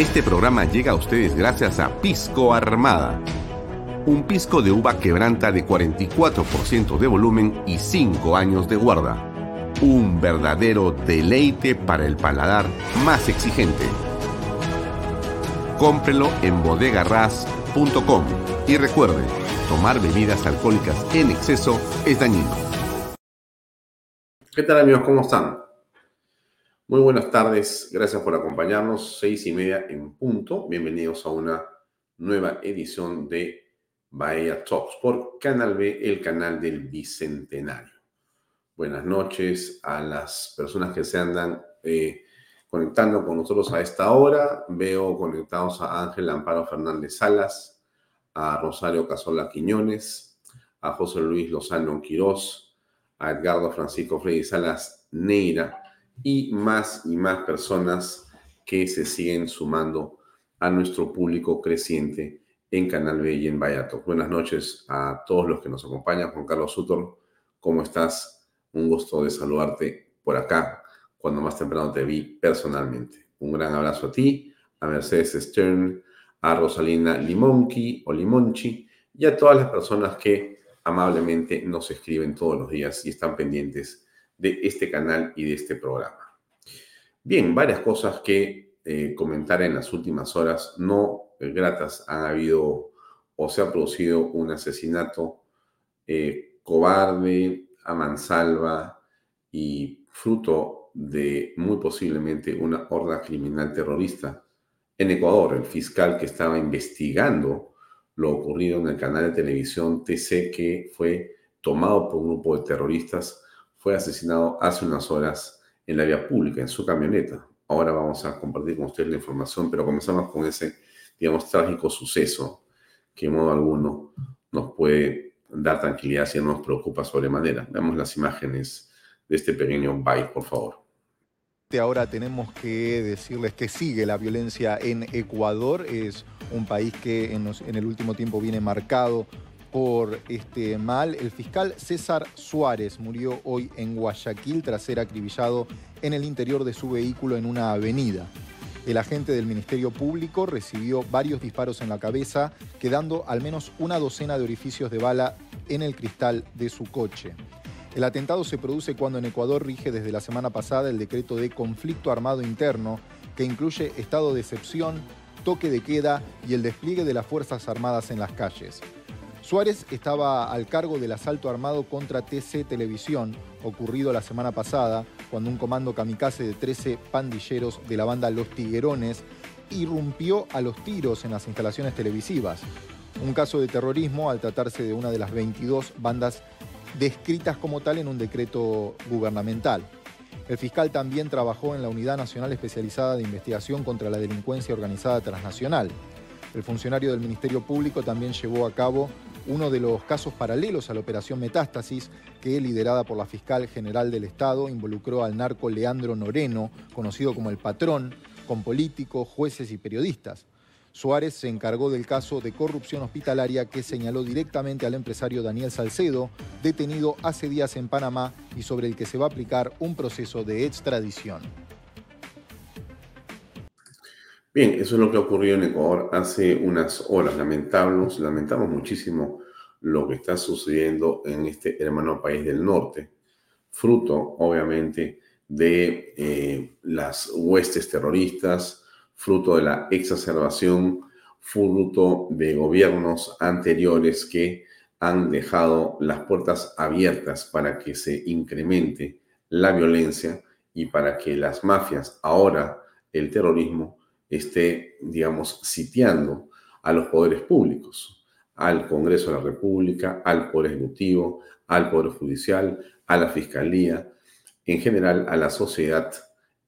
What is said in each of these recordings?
Este programa llega a ustedes gracias a Pisco Armada. Un pisco de uva quebranta de 44% de volumen y 5 años de guarda. Un verdadero deleite para el paladar más exigente. Cómprelo en bodegarras.com y recuerde, tomar bebidas alcohólicas en exceso es dañino. ¿Qué tal amigos? ¿Cómo están? Muy buenas tardes, gracias por acompañarnos. Seis y media en punto. Bienvenidos a una nueva edición de Bahía Talks por Canal B, el canal del Bicentenario. Buenas noches a las personas que se andan eh, conectando con nosotros a esta hora. Veo conectados a Ángel Amparo Fernández Salas, a Rosario Casola Quiñones, a José Luis Lozano Quirós, a Edgardo Francisco Freddy Salas Neira y más y más personas que se siguen sumando a nuestro público creciente en Canal B y en Vallato. Buenas noches a todos los que nos acompañan. Juan Carlos Sutor, ¿cómo estás? Un gusto de saludarte por acá cuando más temprano te vi personalmente. Un gran abrazo a ti, a Mercedes Stern, a Rosalina Limonchi o Limonchi y a todas las personas que amablemente nos escriben todos los días y están pendientes de este canal y de este programa. Bien, varias cosas que eh, comentar en las últimas horas no gratas. Han habido o se ha producido un asesinato eh, cobarde, a mansalva y fruto de muy posiblemente una horda criminal terrorista en Ecuador. El fiscal que estaba investigando lo ocurrido en el canal de televisión TC que fue tomado por un grupo de terroristas fue asesinado hace unas horas en la vía pública, en su camioneta. Ahora vamos a compartir con ustedes la información, pero comenzamos con ese, digamos, trágico suceso que en modo alguno nos puede dar tranquilidad si no nos preocupa sobremanera. Veamos las imágenes de este pequeño bike, por favor. Ahora tenemos que decirles que sigue la violencia en Ecuador. Es un país que en, en el último tiempo viene marcado por este mal. El fiscal César Suárez murió hoy en Guayaquil tras ser acribillado en el interior de su vehículo en una avenida. El agente del Ministerio Público recibió varios disparos en la cabeza, quedando al menos una docena de orificios de bala en el cristal de su coche. El atentado se produce cuando en Ecuador rige desde la semana pasada el decreto de conflicto armado interno, que incluye estado de excepción, toque de queda y el despliegue de las Fuerzas Armadas en las calles. Suárez estaba al cargo del asalto armado contra TC Televisión, ocurrido la semana pasada, cuando un comando kamikaze de 13 pandilleros de la banda Los Tiguerones irrumpió a los tiros en las instalaciones televisivas. Un caso de terrorismo al tratarse de una de las 22 bandas descritas como tal en un decreto gubernamental. El fiscal también trabajó en la Unidad Nacional Especializada de Investigación contra la Delincuencia Organizada Transnacional. El funcionario del Ministerio Público también llevó a cabo uno de los casos paralelos a la operación Metástasis, que liderada por la fiscal general del Estado involucró al narco Leandro Noreno, conocido como el patrón, con políticos, jueces y periodistas. Suárez se encargó del caso de corrupción hospitalaria que señaló directamente al empresario Daniel Salcedo, detenido hace días en Panamá y sobre el que se va a aplicar un proceso de extradición. Bien, eso es lo que ocurrió en Ecuador hace unas horas. Lamentamos, lamentamos muchísimo lo que está sucediendo en este hermano país del norte, fruto, obviamente, de eh, las huestes terroristas, fruto de la exacerbación, fruto de gobiernos anteriores que han dejado las puertas abiertas para que se incremente la violencia y para que las mafias, ahora el terrorismo, esté, digamos, sitiando a los poderes públicos, al Congreso de la República, al Poder Ejecutivo, al Poder Judicial, a la Fiscalía, en general a la sociedad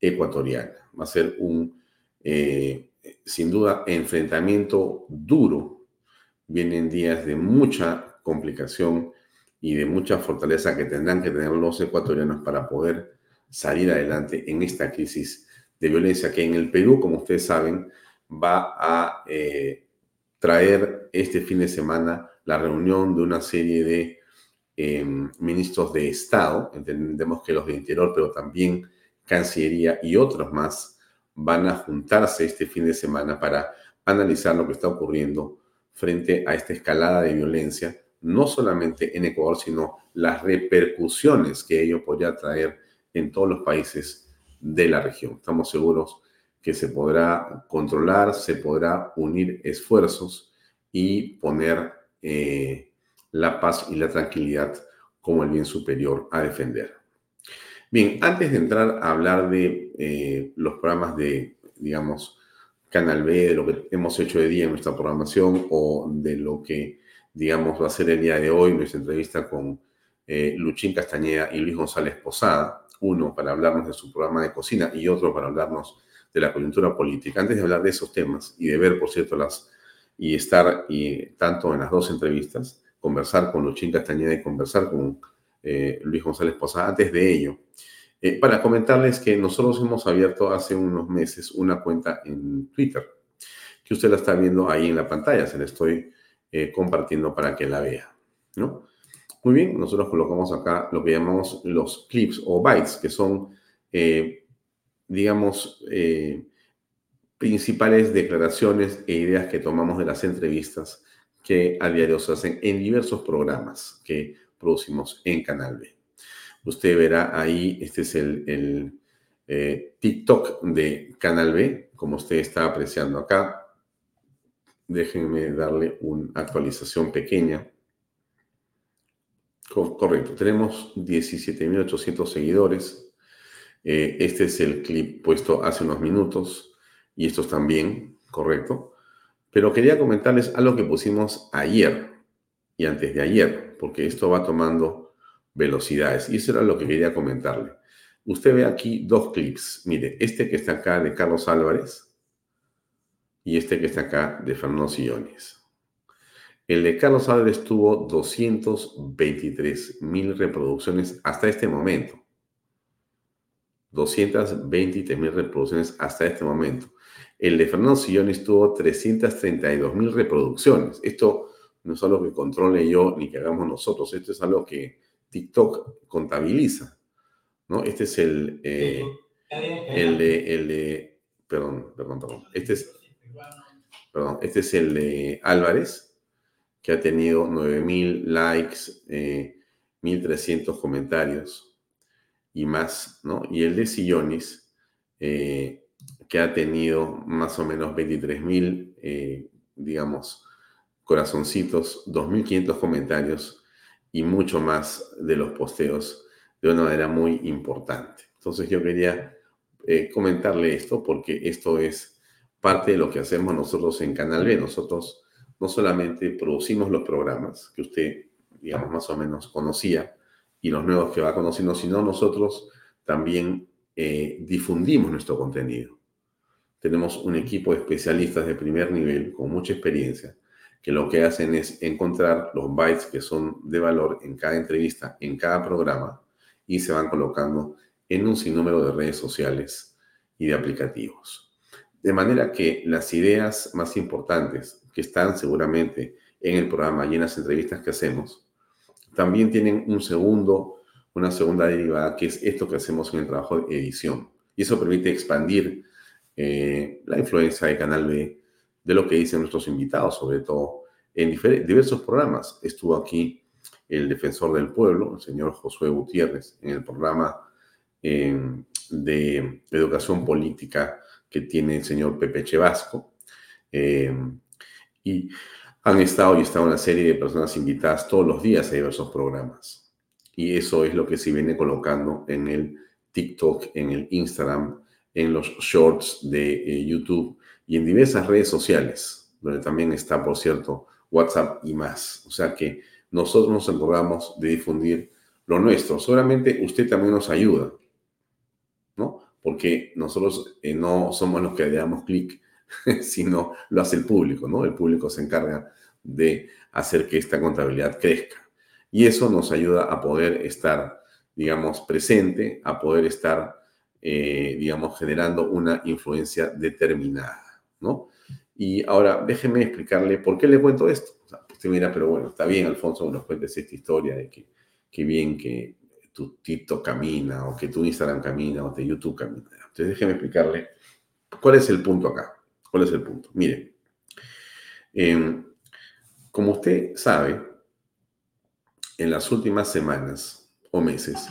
ecuatoriana. Va a ser un, eh, sin duda, enfrentamiento duro. Vienen días de mucha complicación y de mucha fortaleza que tendrán que tener los ecuatorianos para poder salir adelante en esta crisis de violencia que en el Perú, como ustedes saben, va a eh, traer este fin de semana la reunión de una serie de em, ministros de Estado, entendemos que los de Interior, pero también Cancillería y otros más, van a juntarse este fin de semana para analizar lo que está ocurriendo frente a esta escalada de violencia, no solamente en Ecuador, sino las repercusiones que ello podría traer en todos los países de la región. Estamos seguros que se podrá controlar, se podrá unir esfuerzos y poner eh, la paz y la tranquilidad como el bien superior a defender. Bien, antes de entrar a hablar de eh, los programas de, digamos, Canal B, de lo que hemos hecho de día en nuestra programación o de lo que, digamos, va a ser el día de hoy, nuestra entrevista con eh, Luchín Castañeda y Luis González Posada, uno para hablarnos de su programa de cocina y otro para hablarnos de la coyuntura política. Antes de hablar de esos temas y de ver, por cierto, las y estar y tanto en las dos entrevistas, conversar con Luchín Castañeda y conversar con eh, Luis González Posada, antes de ello, eh, para comentarles que nosotros hemos abierto hace unos meses una cuenta en Twitter, que usted la está viendo ahí en la pantalla, se la estoy eh, compartiendo para que la vea, ¿no? Muy bien, nosotros colocamos acá lo que llamamos los clips o bytes, que son, digamos, principales declaraciones e ideas que tomamos de las entrevistas que a diario se hacen en diversos programas que producimos en Canal B. Usted verá ahí, este es el, eh, TikTok de Canal B, como usted está apreciando acá. Déjenme darle una actualización pequeña. correcto, tenemos 17.800 seguidores. Eh, este es el clip puesto hace unos minutos y estos también, correcto. Pero quería comentarles algo que pusimos ayer y antes de ayer, porque esto va tomando velocidades. Y eso era lo que quería comentarle. Usted ve aquí dos clips. Mire, este que está acá de Carlos Álvarez y este que está acá de Fernando Sillones. El de Carlos Álvarez tuvo 223 mil reproducciones hasta este momento. 223 mil reproducciones hasta este momento. El de Fernando Sillones tuvo 332 mil reproducciones. Esto no es algo que controle yo ni que hagamos nosotros. Esto es algo que TikTok contabiliza. ¿no? Este es el, eh, el, de, el de, perdón, perdón, perdón. Este es, perdón, este es el de Álvarez, que ha tenido 9.000 likes, eh, 1.300 comentarios y más, ¿no? Y el de Sillones, eh, que ha tenido más o menos 23.000, eh, digamos, corazoncitos, 2.500 comentarios y mucho más de los posteos de una manera muy importante. Entonces yo quería eh, comentarle esto porque esto es parte de lo que hacemos nosotros en Canal B. Nosotros no solamente producimos los programas que usted, digamos, más o menos conocía y los nuevos que va conociendo, sino nosotros también eh, difundimos nuestro contenido. Tenemos un equipo de especialistas de primer nivel con mucha experiencia que lo que hacen es encontrar los bytes que son de valor en cada entrevista, en cada programa, y se van colocando en un sinnúmero de redes sociales y de aplicativos. De manera que las ideas más importantes que están seguramente en el programa y en las entrevistas que hacemos, también tienen un segundo, una segunda derivada, que es esto que hacemos en el trabajo de edición. Y eso permite expandir eh, la influencia de Canal B de lo que dicen nuestros invitados, sobre todo en diversos programas. Estuvo aquí el defensor del pueblo, el señor Josué Gutiérrez, en el programa em, de educación política que tiene el señor Pepe Chevasco. Em, y han estado y estado una serie de personas invitadas todos los días a diversos programas. Y eso es lo que se viene colocando en el TikTok, en el Instagram, en los shorts de eh, YouTube y en diversas redes sociales, donde también está, por cierto, WhatsApp y más. O sea que nosotros nos encargamos de difundir lo nuestro. Solamente usted también nos ayuda, ¿no? Porque nosotros eh, no somos los que le damos clic, sino lo hace el público, ¿no? El público se encarga de hacer que esta contabilidad crezca. Y eso nos ayuda a poder estar, digamos, presente, a poder estar, eh, digamos, generando una influencia determinada. ¿no? Y ahora déjeme explicarle por qué le cuento esto. usted mira, pero bueno, está bien, Alfonso, nos cuentes esta historia de que, qué bien que tu TikTok camina, o que tu Instagram camina, o que YouTube camina. Entonces déjeme explicarle ¿Cuál es el punto acá? ¿Cuál es el punto? Mire, em, como usted sabe, en las últimas semanas o meses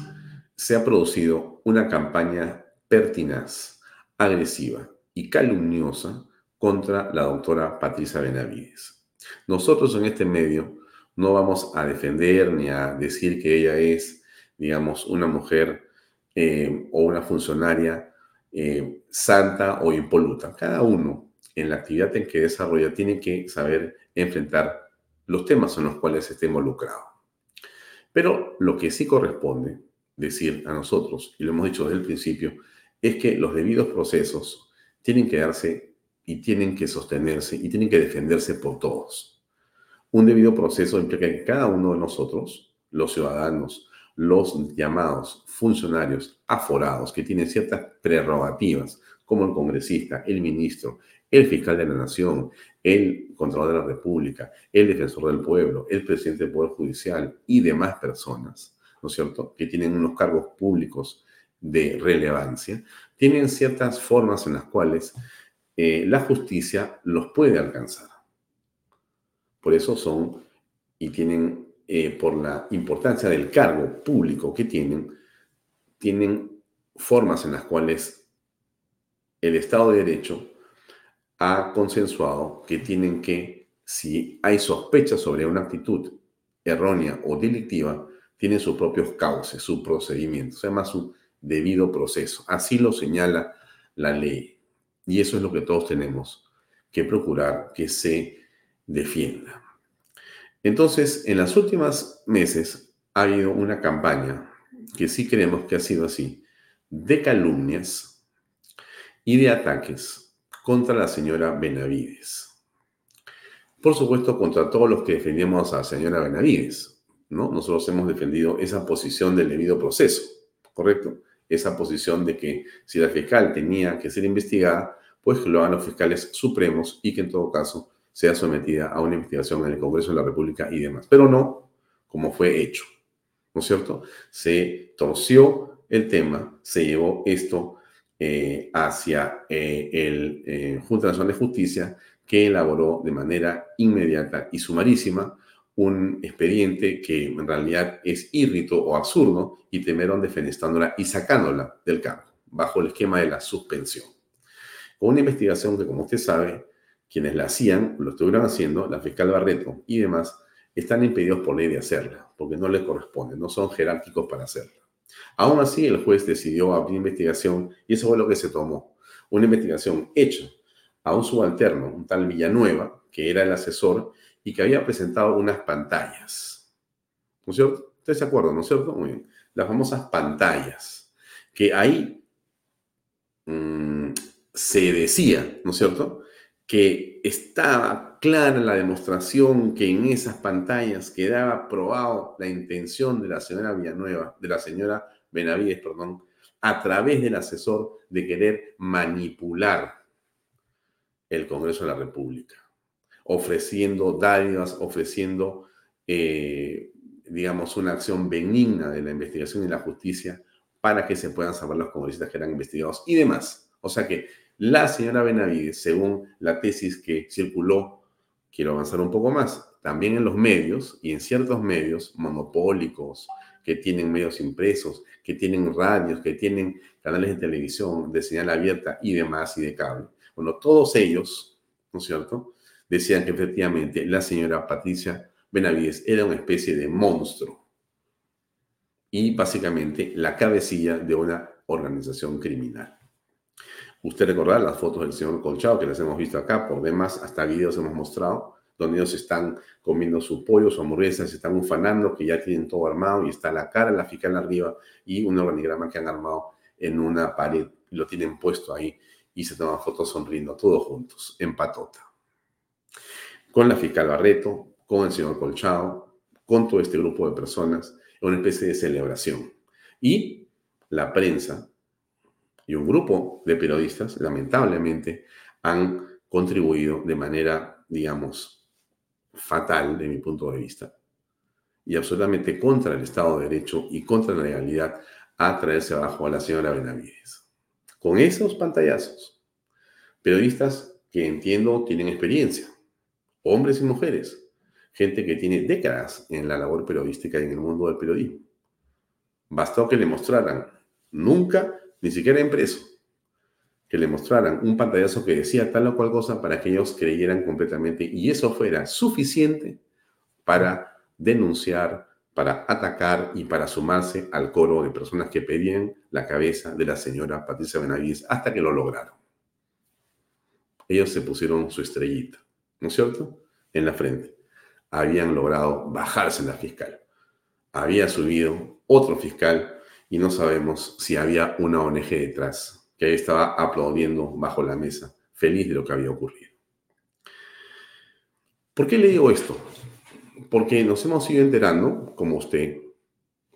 se ha producido una campaña pertinaz, agresiva y calumniosa contra la doctora Patricia Benavides. Nosotros en este medio no vamos a defender ni a decir que ella es, digamos, una mujer eh, o una funcionaria eh, santa o impoluta. Cada uno en la actividad en que desarrolla tiene que saber enfrentar los temas en los cuales esté involucrado. Pero lo que sí corresponde decir a nosotros, y lo hemos dicho desde el principio, es que los debidos procesos tienen que darse y tienen que sostenerse y tienen que defenderse por todos. Un debido proceso implica que cada uno de nosotros, los ciudadanos, los llamados funcionarios aforados que tienen ciertas prerrogativas, como el congresista, el ministro, el fiscal de la nación, el Contralor de la República, el defensor del pueblo, el presidente del Poder Judicial y demás personas, ¿no es cierto?, que tienen unos cargos públicos de relevancia, tienen ciertas formas en las cuales eh, la justicia los puede alcanzar. Por eso son y tienen, eh, por la importancia del cargo público que tienen, tienen formas en las cuales el Estado de Derecho ha consensuado que tienen que, si hay sospecha sobre una actitud errónea o delictiva, tienen sus propios cauces, su procedimiento, se llama su debido proceso. Así lo señala la ley. Y eso es lo que todos tenemos que procurar que se defienda. Entonces, en las últimas meses ha habido una campaña que sí creemos que ha sido así, de calumnias y de ataques contra la señora Benavides. Por supuesto, contra todos los que defendíamos a la señora Benavides, ¿no? Nosotros hemos defendido esa posición del debido proceso, ¿correcto? Esa posición de que si la fiscal tenía que ser investigada, pues que lo hagan los fiscales supremos y que en todo caso sea sometida a una investigación en el Congreso de la República y demás. Pero no como fue hecho, ¿no es cierto? Se torció el tema, se llevó esto eh, hacia eh, el eh, Junta Nacional de Justicia, que elaboró de manera inmediata y sumarísima un expediente que en realidad es írrito o absurdo y temieron defenestándola y sacándola del cargo, bajo el esquema de la suspensión. Con una investigación que, como usted sabe, quienes la hacían, lo estuvieron haciendo, la fiscal Barreto y demás, están impedidos por ley de hacerla, porque no les corresponde, no son jerárquicos para hacerla. Aún así, el juez decidió abrir investigación y eso fue lo que se tomó. Una investigación hecha a un subalterno, un tal Villanueva, que era el asesor y que había presentado unas pantallas. ¿No es cierto? ¿Ustedes se acuerdan, no es cierto? Muy bien. Las famosas pantallas, que ahí mm, se decía, ¿no es cierto? Que estaba clara la demostración que en esas pantallas quedaba probado la intención de la señora Villanueva, de la señora Benavides, perdón, a través del asesor de querer manipular el Congreso de la República, ofreciendo dádivas, ofreciendo, eh, digamos, una acción benigna de la investigación y la justicia para que se puedan salvar los congresistas que eran investigados y demás. O sea que la señora Benavides, según la tesis que circuló quiero avanzar un poco más. También en los medios y en ciertos medios monopólicos, que tienen medios impresos, que tienen radios, que tienen canales de televisión de señal abierta y demás y de cable. Bueno, todos ellos, ¿no es cierto?, decían que efectivamente la señora Patricia Benavides era una especie de monstruo y básicamente la cabecilla de una organización criminal. Usted recordará las fotos del señor Colchado que las hemos visto acá, por demás, hasta videos hemos mostrado, donde ellos están comiendo su pollo, su hamburguesa, se están ufanando, que ya tienen todo armado y está la cara, la fiscal arriba y un organigrama que han armado en una pared lo tienen puesto ahí y se toman fotos sonriendo, todos juntos, en patota. Con la fiscal Barreto, con el señor Colchado, con todo este grupo de personas, una especie de celebración. Y la prensa y un grupo de periodistas, lamentablemente, han contribuido de manera, digamos, fatal de mi punto de vista y absolutamente contra el Estado de Derecho y contra la legalidad a traerse abajo a la señora Benavides. Con esos pantallazos, Periodistas que entiendo tienen experiencia, hombres y mujeres, gente que tiene décadas en la labor periodística y en el mundo del periodismo. Bastó que le mostraran, nunca, ni siquiera impreso, que le mostraran un pantallazo que decía tal o cual cosa para que ellos creyeran completamente y eso fuera suficiente para denunciar, para atacar y para sumarse al coro de personas que pedían la cabeza de la señora Patricia Benavides hasta que lo lograron. Ellos se pusieron su estrellita, ¿no es cierto? En la frente. Habían logrado bajarse la fiscal. Había subido otro fiscal y no sabemos si había una ONG detrás que estaba aplaudiendo bajo la mesa, feliz de lo que había ocurrido. ¿Por qué le digo esto? Porque nos hemos ido enterando, como usted,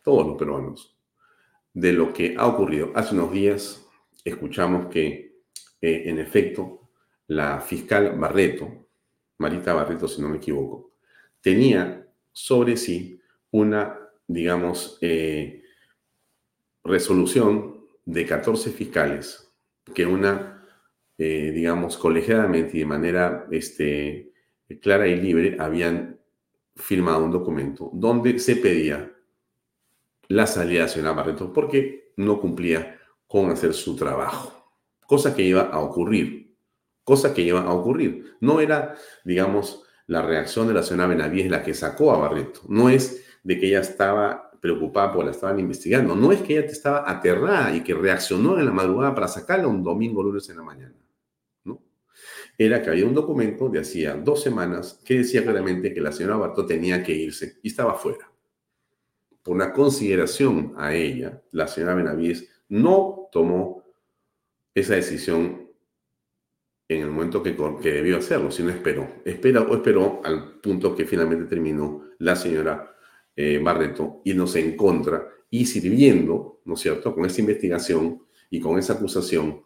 todos los peruanos, de lo que ha ocurrido. Hace unos días escuchamos que, eh, en efecto, la fiscal Barreto, Marita Barreto, si no me equivoco, tenía sobre sí una, digamos, eh, resolución de 14 fiscales que una, eh, digamos, colegiadamente y de manera este, clara y libre habían firmado un documento donde se pedía la salida de señora Barreto porque no cumplía con hacer su trabajo, cosa que iba a ocurrir, cosa que iba a ocurrir. No era, digamos, la reacción de la señora Benavides la que sacó a Barreto, no es de que ella estaba preocupada porque la estaban investigando. No es que ella estaba aterrada y que reaccionó en la madrugada para sacarla un domingo, lunes en la mañana. ¿no? Era que había un documento de hacía dos semanas que decía claramente que la señora Bartó tenía que irse y estaba fuera. Por una consideración a ella, la señora Benavides no tomó esa decisión en el momento que, que debió hacerlo, sino esperó. Espera o esperó al punto que finalmente terminó la señora eh, Barreto, irnos en contra y sirviendo, ¿no es cierto?, con esta investigación y con esa acusación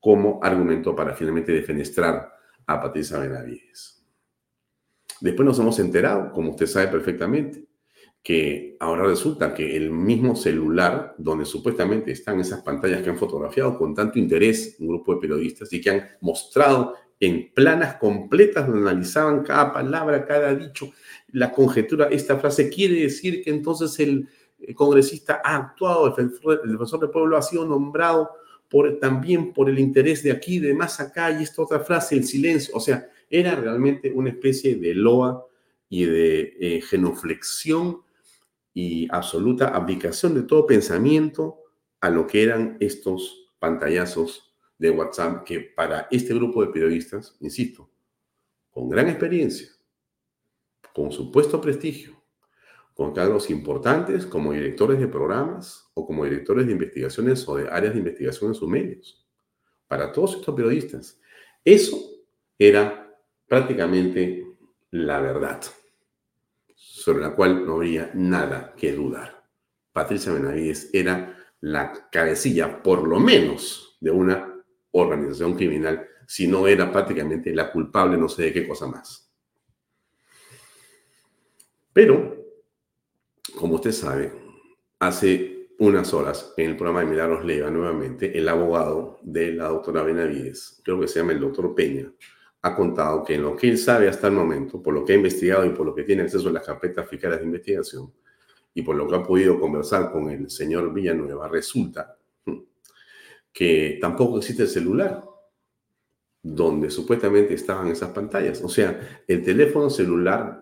como argumento para finalmente defenestrar a Patricia Benavides. Después nos hemos enterado, como usted sabe perfectamente, que ahora resulta que el mismo celular donde supuestamente están esas pantallas que han fotografiado con tanto interés un grupo de periodistas y que han mostrado en planas completas donde analizaban cada palabra, cada dicho, la conjetura, esta frase quiere decir que entonces el congresista ha actuado, el defensor, del pueblo ha sido nombrado por, también por el interés de aquí, de más acá, y esta otra frase, el silencio. O sea, era realmente una especie de loa y de eh, genuflexión y absoluta abdicación de todo pensamiento a lo que eran estos pantallazos de WhatsApp que para este grupo de periodistas, insisto, con gran experiencia, con supuesto prestigio, con cargos importantes como directores de programas o como directores de investigaciones o de áreas de investigación en sus medios. Para todos estos periodistas, eso era prácticamente la verdad, sobre la cual no habría nada que dudar. Patricia Benavides era la cabecilla, por lo menos, de una organización criminal, si no era prácticamente la culpable, no sé de qué cosa más. Pero, como usted sabe, hace unas horas en el programa de Milagros Leiva, nuevamente, el abogado de la doctora Benavides, creo que se llama el doctor Peña, ha contado que en lo que él sabe hasta el momento, por lo que ha investigado y por lo que tiene acceso a las carpetas fiscales de investigación, y por lo que ha podido conversar con el señor Villanueva, resulta que tampoco existe el celular donde supuestamente estaban esas pantallas. O sea, el teléfono celular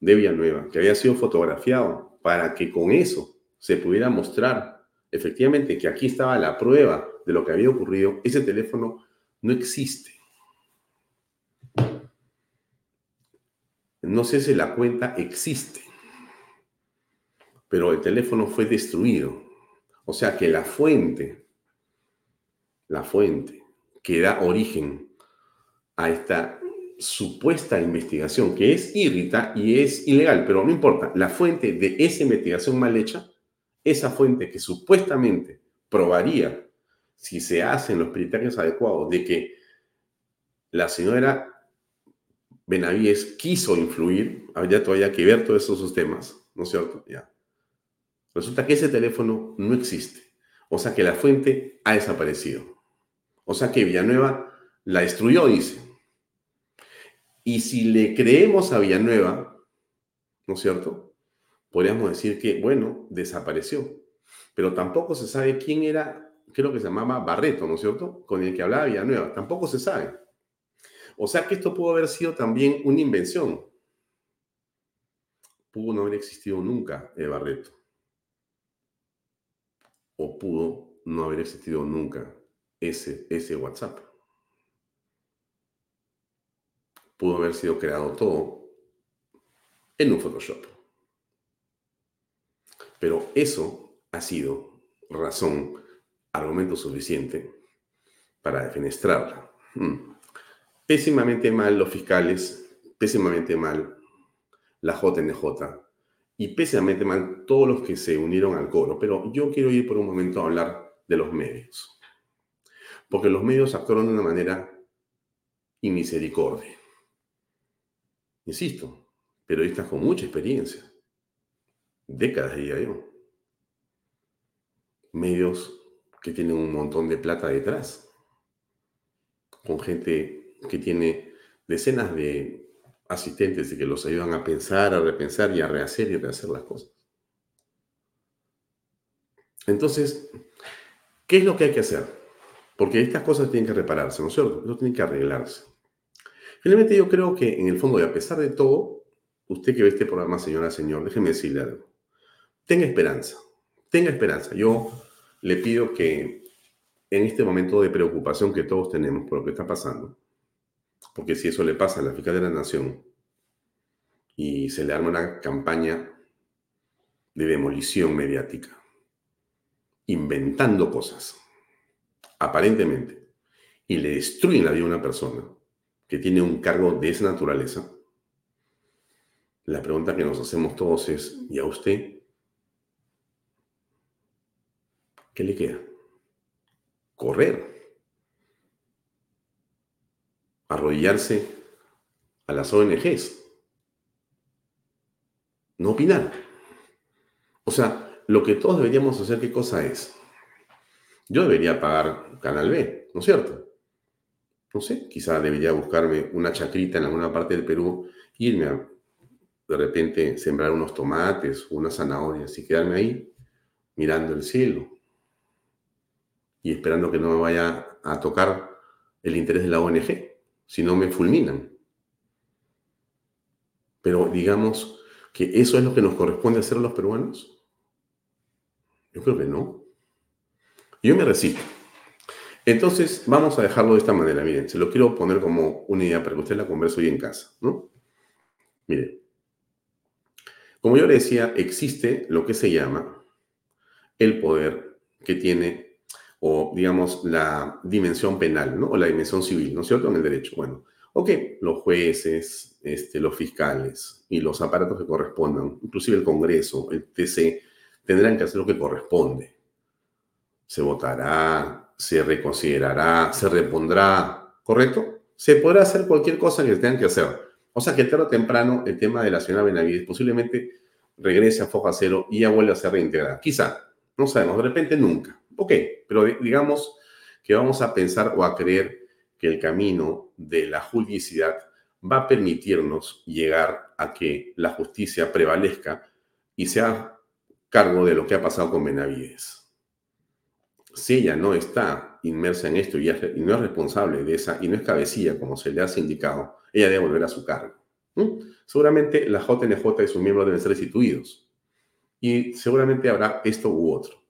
de Villanueva, que había sido fotografiado para que con eso se pudiera mostrar efectivamente que aquí estaba la prueba de lo que había ocurrido, ese teléfono no existe. No sé si la cuenta existe, pero el teléfono fue destruido. O sea que la fuente, la fuente que da origen a esta supuesta investigación que es irrita y es ilegal, pero no importa, la fuente de esa investigación mal hecha, esa fuente que supuestamente probaría, si se hacen los criterios adecuados, de que la señora Benavides quiso influir, habría todavía que ver todos esos temas, ¿no es cierto? Ya. Resulta que ese teléfono no existe, o sea que la fuente ha desaparecido, o sea que Villanueva La destruyó, dice. Y si le creemos a Villanueva, ¿no es cierto? Podríamos decir que, bueno, desapareció. Pero tampoco se sabe quién era, creo que se llamaba Barreto, ¿no es cierto? Con el que hablaba Villanueva. Tampoco se sabe. O sea que esto pudo haber sido también una invención. Pudo no haber existido nunca el Barreto. O pudo no haber existido nunca ese, ese WhatsApp. Pudo haber sido creado todo en un Photoshop. Pero eso ha sido razón, argumento suficiente para defenestrarla. Hmm. Pésimamente mal los fiscales, pésimamente mal la JNJ y pésimamente mal todos los que se unieron al coro. Pero yo quiero ir por un momento a hablar de los medios. Porque los medios actuaron de una manera inmisericordia. Insisto, periodistas con mucha experiencia, décadas diría yo. Medios que tienen un montón de plata detrás, con gente que tiene decenas de asistentes y que los ayudan a pensar, a repensar y a rehacer y rehacer las cosas. Entonces, ¿Qué es lo que hay que hacer? Porque estas cosas tienen que repararse, ¿no es cierto? Eso tiene que arreglarse. Finalmente yo creo que en el fondo, y a pesar de todo, usted que ve este programa, señora, señor, déjeme decirle algo. Tenga esperanza, tenga esperanza. Yo le pido que en este momento de preocupación que todos tenemos por lo que está pasando, porque si eso le pasa a la fiscal de la Nación y se le arma una campaña de demolición mediática, inventando cosas, aparentemente, y le destruyen la vida a una persona que tiene un cargo de esa naturaleza, la pregunta que nos hacemos todos es, ¿y a usted qué le queda? Correr. Arrodillarse a las ONGs. No opinar. O sea, lo que todos deberíamos hacer, ¿qué cosa es? Yo debería pagar Canal B, ¿no es cierto? No sé, quizá debería buscarme una chacrita en alguna parte del Perú, irme a de repente sembrar unos tomates unas zanahorias y quedarme ahí mirando el cielo y esperando que no me vaya a tocar el interés de la ONG, si no me fulminan. Pero digamos que eso es lo que nos corresponde hacer los peruanos. Yo creo que no. Yo me resisto. Entonces, vamos a dejarlo de esta manera. Miren, se lo quiero poner como una idea para que usted la converse hoy en casa, ¿no? Miren, como yo le decía, existe lo que se llama el poder que tiene, o digamos, la dimensión penal, ¿no? O la dimensión civil, ¿no es cierto? En el derecho. Bueno, ok, los jueces, este, los fiscales y los aparatos que correspondan, inclusive el Congreso, el TC, tendrán que hacer lo que corresponde. Se votará, se reconsiderará, se repondrá, ¿correcto? Se podrá hacer cualquier cosa que tengan que hacer. O sea que tarde o temprano el tema de la señora Benavides posiblemente regrese a foja cero y ya vuelve a ser reintegrada. Quizá, no sabemos, de repente nunca. Ok, pero digamos que vamos a pensar o a creer que el camino de la judicialidad va a permitirnos llegar a que la justicia prevalezca y sea cargo de lo que ha pasado con Benavides. Si ella no está inmersa en esto y, no es responsable de esa, y no es cabecilla, como se le ha indicado, ella debe volver a su cargo. Seguramente la JNJ y sus miembros deben ser restituidos. Y seguramente habrá esto u otro.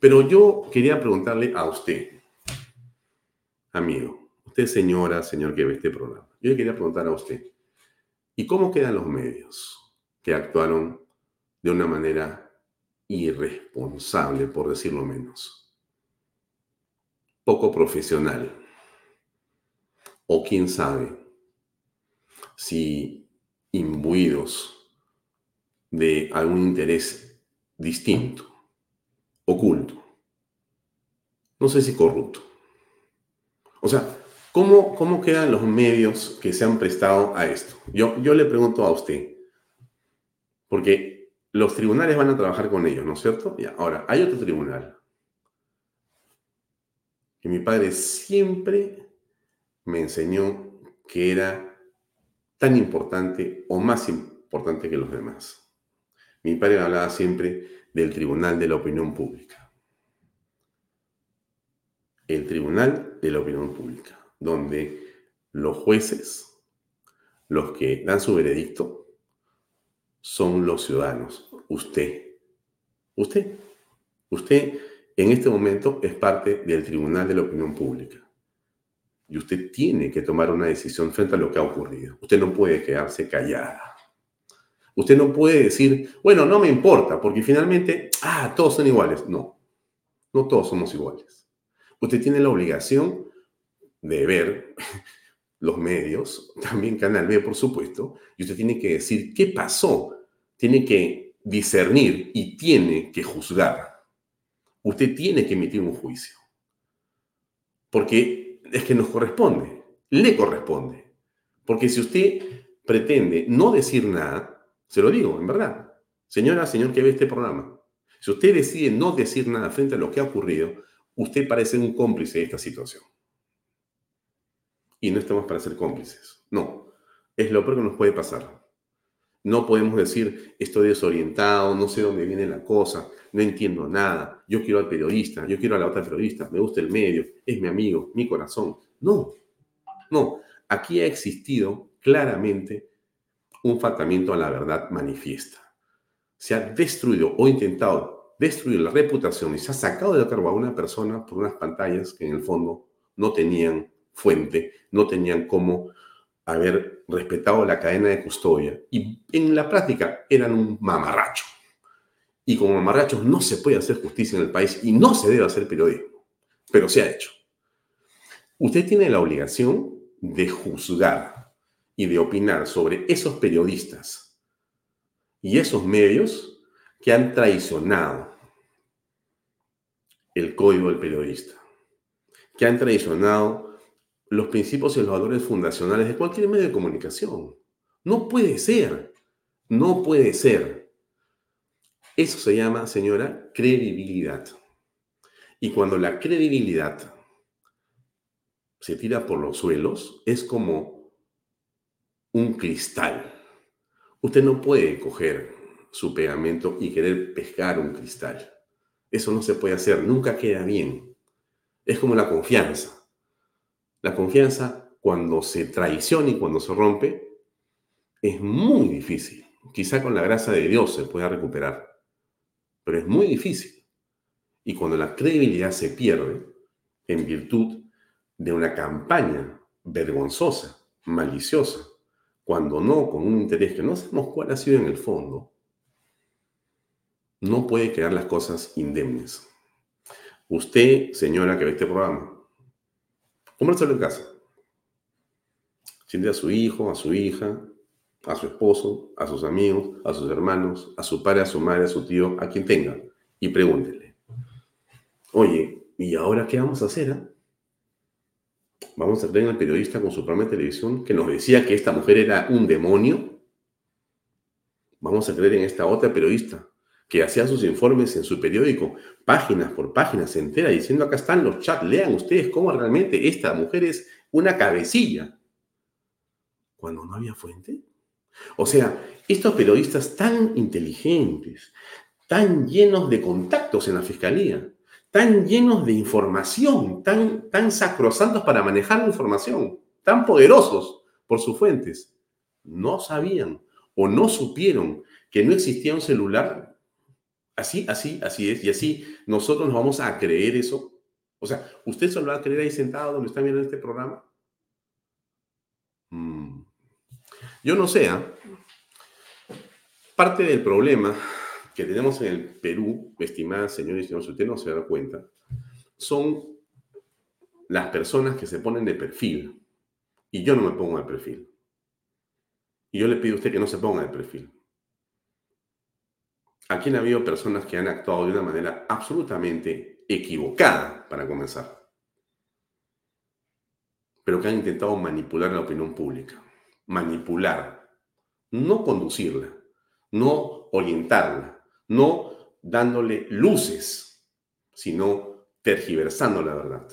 Pero yo quería preguntarle a usted, amigo, usted señora, señor que ve este programa, yo le quería preguntar a usted, ¿y cómo quedan los medios que actuaron de una manera irresponsable, por decirlo menos. Poco profesional. O quién sabe si imbuidos de algún interés distinto, oculto. No sé si corrupto. O sea, ¿cómo, cómo quedan los medios que se han prestado a esto? Yo, yo le pregunto a usted, porque los tribunales van a trabajar con ellos, ¿no es cierto? Y ahora, hay otro tribunal que mi padre siempre me enseñó que era tan importante o más importante que los demás. Mi padre hablaba siempre del Tribunal de la Opinión Pública. El Tribunal de la Opinión Pública, donde los jueces, los que dan su veredicto, son los ciudadanos. Usted. Usted. Usted en este momento es parte del Tribunal de la Opinión Pública. Y usted tiene que tomar una decisión frente a lo que ha ocurrido. Usted no puede quedarse callada. Usted no puede decir, bueno, no me importa, porque finalmente, ah, todos son iguales. No, no todos somos iguales. Usted tiene la obligación de ver los medios, también Canal B, por supuesto, y usted tiene que decir qué pasó. Tiene que discernir y tiene que juzgar usted tiene que emitir un juicio. Porque es que nos corresponde, le corresponde. Porque si usted pretende no decir nada, se lo digo, en verdad, señora, señor que ve este programa, si usted decide no decir nada frente a lo que ha ocurrido, usted parece un cómplice de esta situación. Y no estamos para ser cómplices. No, es lo peor que nos puede pasar. No podemos decir, estoy desorientado, no sé dónde viene la cosa, no entiendo nada, yo quiero al periodista, yo quiero a la otra periodista, me gusta el medio, es mi amigo, mi corazón. No, no, aquí ha existido claramente un faltamiento a la verdad manifiesta. Se ha destruido o intentado destruir la reputación y se ha sacado de cargo a una persona por unas pantallas que en el fondo no tenían fuente, no tenían cómo haber respetado la cadena de custodia y en la práctica eran un mamarracho. Y como mamarrachos no se puede hacer justicia en el país y no se debe hacer periodismo, pero se ha hecho. Usted tiene la obligación de juzgar y de opinar sobre esos periodistas y esos medios que han traicionado el código del periodista, que han traicionado los principios y los valores fundacionales de cualquier medio de comunicación. No puede ser, no puede ser eso se llama, señora, credibilidad. Y cuando la credibilidad se tira por los suelos, es como un cristal. Usted no puede coger su pegamento y querer pescar un cristal. Eso no se puede hacer, nunca queda bien. Es como la confianza. La confianza, cuando se traiciona y cuando se rompe, es muy difícil. Quizá con la gracia de Dios se pueda recuperar pero es muy difícil. Y cuando la credibilidad se pierde en virtud de una campaña vergonzosa, maliciosa, cuando no con un interés que no sabemos cuál ha sido en el fondo, no puede quedar las cosas indemnes. Usted, señora que ve este programa, conversalo en casa. Siente a su hijo, a su hija, a su esposo, a sus amigos, a sus hermanos, a su padre, a su madre, a su tío, a quien tenga, y pregúntele, oye, ¿y ahora qué vamos a hacer? Ah? Vamos a tener al periodista con su programa de televisión que nos decía que esta mujer era un demonio. Vamos a creer en esta otra periodista que hacía sus informes en su periódico, páginas por páginas, se entera diciendo acá están los chats, lean ustedes cómo realmente esta mujer es una cabecilla. Cuando no había fuente. O sea, estos periodistas tan inteligentes, tan llenos de contactos en la fiscalía, tan llenos de información, tan, tan sacrosantos para manejar la información, tan poderosos por sus fuentes, no sabían o no supieron que no existía un celular. Así, así, así es. Y así nosotros nos vamos a creer eso. O sea, ¿usted se lo va a creer ahí sentado donde está viendo este programa? Mm. Yo no sé, ¿ah? parte del problema que tenemos en el Perú, estimadas señores y señores, si usted no se da cuenta, son las personas que se ponen de perfil. Y yo no me pongo de perfil. Y yo le pido a usted que no se ponga de perfil. Aquí han habido personas que han actuado de una manera absolutamente equivocada, para comenzar, pero que han intentado manipular la opinión pública. Manipular, no conducirla, no orientarla, no dándole luces, sino tergiversando la verdad,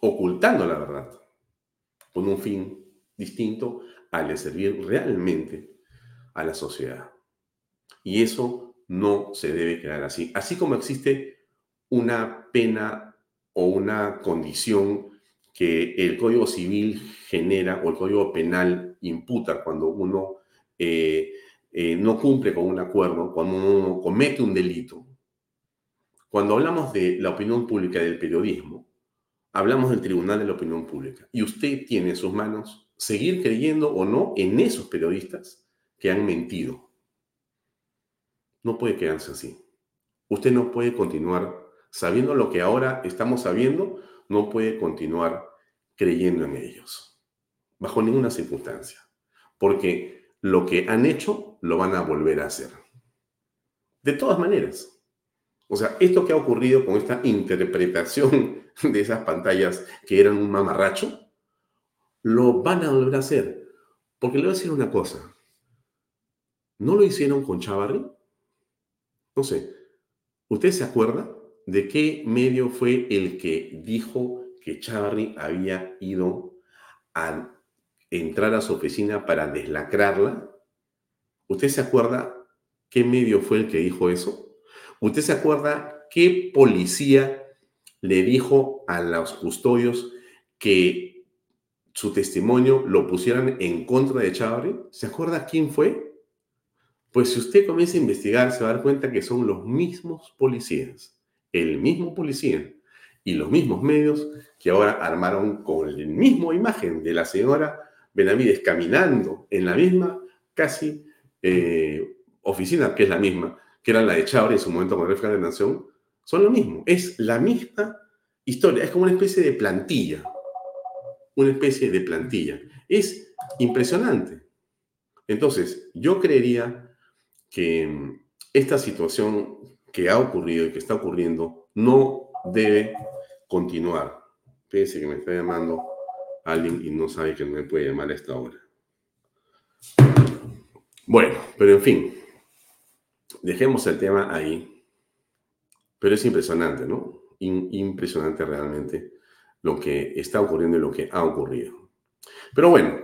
ocultando la verdad. con un fin distinto al de servir realmente a la sociedad. Y eso no se debe quedar así. Así como existe una pena o una condición que el Código Civil genera o el Código Penal imputa cuando uno eh, eh, no cumple con un acuerdo, cuando uno comete un delito. Cuando hablamos de la opinión pública del periodismo, hablamos del Tribunal de la Opinión Pública. Y usted tiene en sus manos seguir creyendo o no en esos periodistas que han mentido. No puede quedarse así. Usted no puede continuar sabiendo lo que ahora estamos sabiendo, no puede continuar creyendo en ellos, bajo ninguna circunstancia, porque lo que han hecho lo van a volver a hacer. De todas maneras. O sea, esto que ha ocurrido con esta interpretación de esas pantallas que eran un mamarracho, lo van a volver a hacer. Porque le voy a decir una cosa. ¿No lo hicieron con Chavarri? No sé. ¿Usted se acuerda? de qué medio fue el que dijo que Chavarri había ido a entrar a su oficina para deslacrarla. ¿Usted se acuerda qué medio fue el que dijo eso? ¿Usted se acuerda qué policía le dijo a los custodios que su testimonio lo pusieran en contra de Chavarri? ¿Se acuerda quién fue? Pues si usted comienza a investigar, se va a dar cuenta que son los mismos policías el mismo policía y los mismos medios que ahora armaron con la misma imagen de la señora Benavides caminando en la misma casi eh, oficina, que es la misma, que era la de Chávez en su momento con el de Nación, son lo mismo. Es la misma historia, es como una especie de plantilla. Una especie de plantilla. Es impresionante. Entonces, yo creería que esta situación que ha ocurrido y que está ocurriendo no debe continuar. Fíjense que me está llamando alguien y no sabe que me puede llamar a esta hora. Bueno, pero en fin, dejemos el tema ahí. Pero es impresionante, ¿no? impresionante realmente lo que está ocurriendo y lo que ha ocurrido. Pero bueno,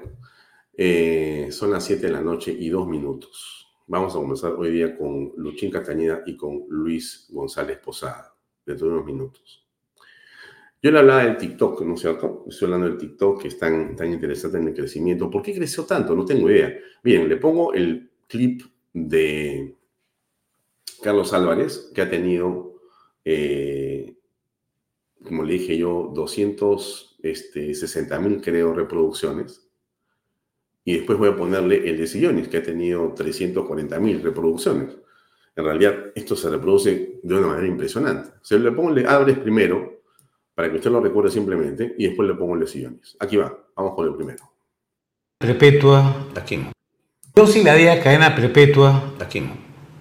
eh, son las 7 de la noche y dos minutos. Vamos a comenzar hoy día con Luchín Castañeda y con Luis González Posada, dentro de unos minutos. Yo le hablaba del TikTok, ¿no es cierto? Estoy hablando del TikTok que es tan, tan interesante en el crecimiento. ¿Por qué creció tanto? No tengo idea. Bien, le pongo el clip de Carlos Álvarez, que ha tenido, eh, como le dije yo, 260 este, mil, creo, reproducciones. Y después voy a ponerle el de Sillones, que ha tenido 340 mil reproducciones. En realidad, esto se reproduce de una manera impresionante. Se le pongo el de Abres primero, para que usted lo recuerde simplemente, y después le pongo el de Sillones. Aquí va, vamos con el primero. Perpetua. Aquí. Yo sí le daría cadena perpetua. Aquí.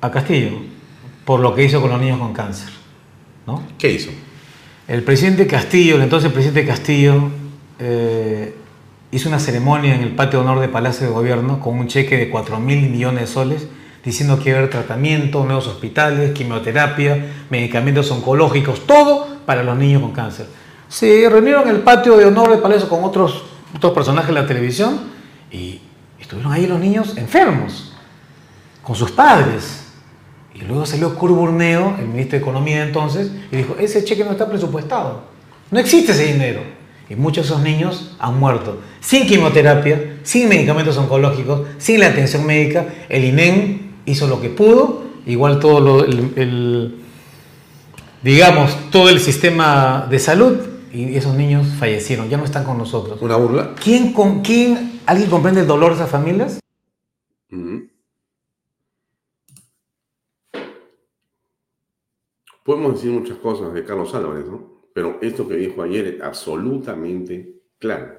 A Castillo, por lo que hizo con los niños con cáncer. ¿no? ¿Qué hizo? El presidente Castillo, el entonces presidente Castillo, eh, hizo una ceremonia en el patio de honor de Palacio de Gobierno con un cheque de 4 mil millones de soles diciendo que iba a haber tratamiento, nuevos hospitales, quimioterapia, medicamentos oncológicos, todo para los niños con cáncer. Se reunieron en el patio de honor de Palacio con otros, otros personajes de la televisión y estuvieron ahí los niños enfermos, con sus padres. Y luego salió Curburneo, el ministro de Economía entonces, y dijo, ese cheque no está presupuestado, no existe ese dinero. Y muchos de esos niños han muerto sin quimioterapia, sin medicamentos oncológicos, sin la atención médica. El INEM hizo lo que pudo, igual todo el, digamos, todo el sistema de salud y esos niños fallecieron, ya no están con nosotros. ¿Una burla? ¿Quién, con, quién, ¿Alguien comprende el dolor de esas familias? Podemos decir muchas cosas de Carlos Álvarez, ¿no? Pero esto que dijo ayer es absolutamente claro.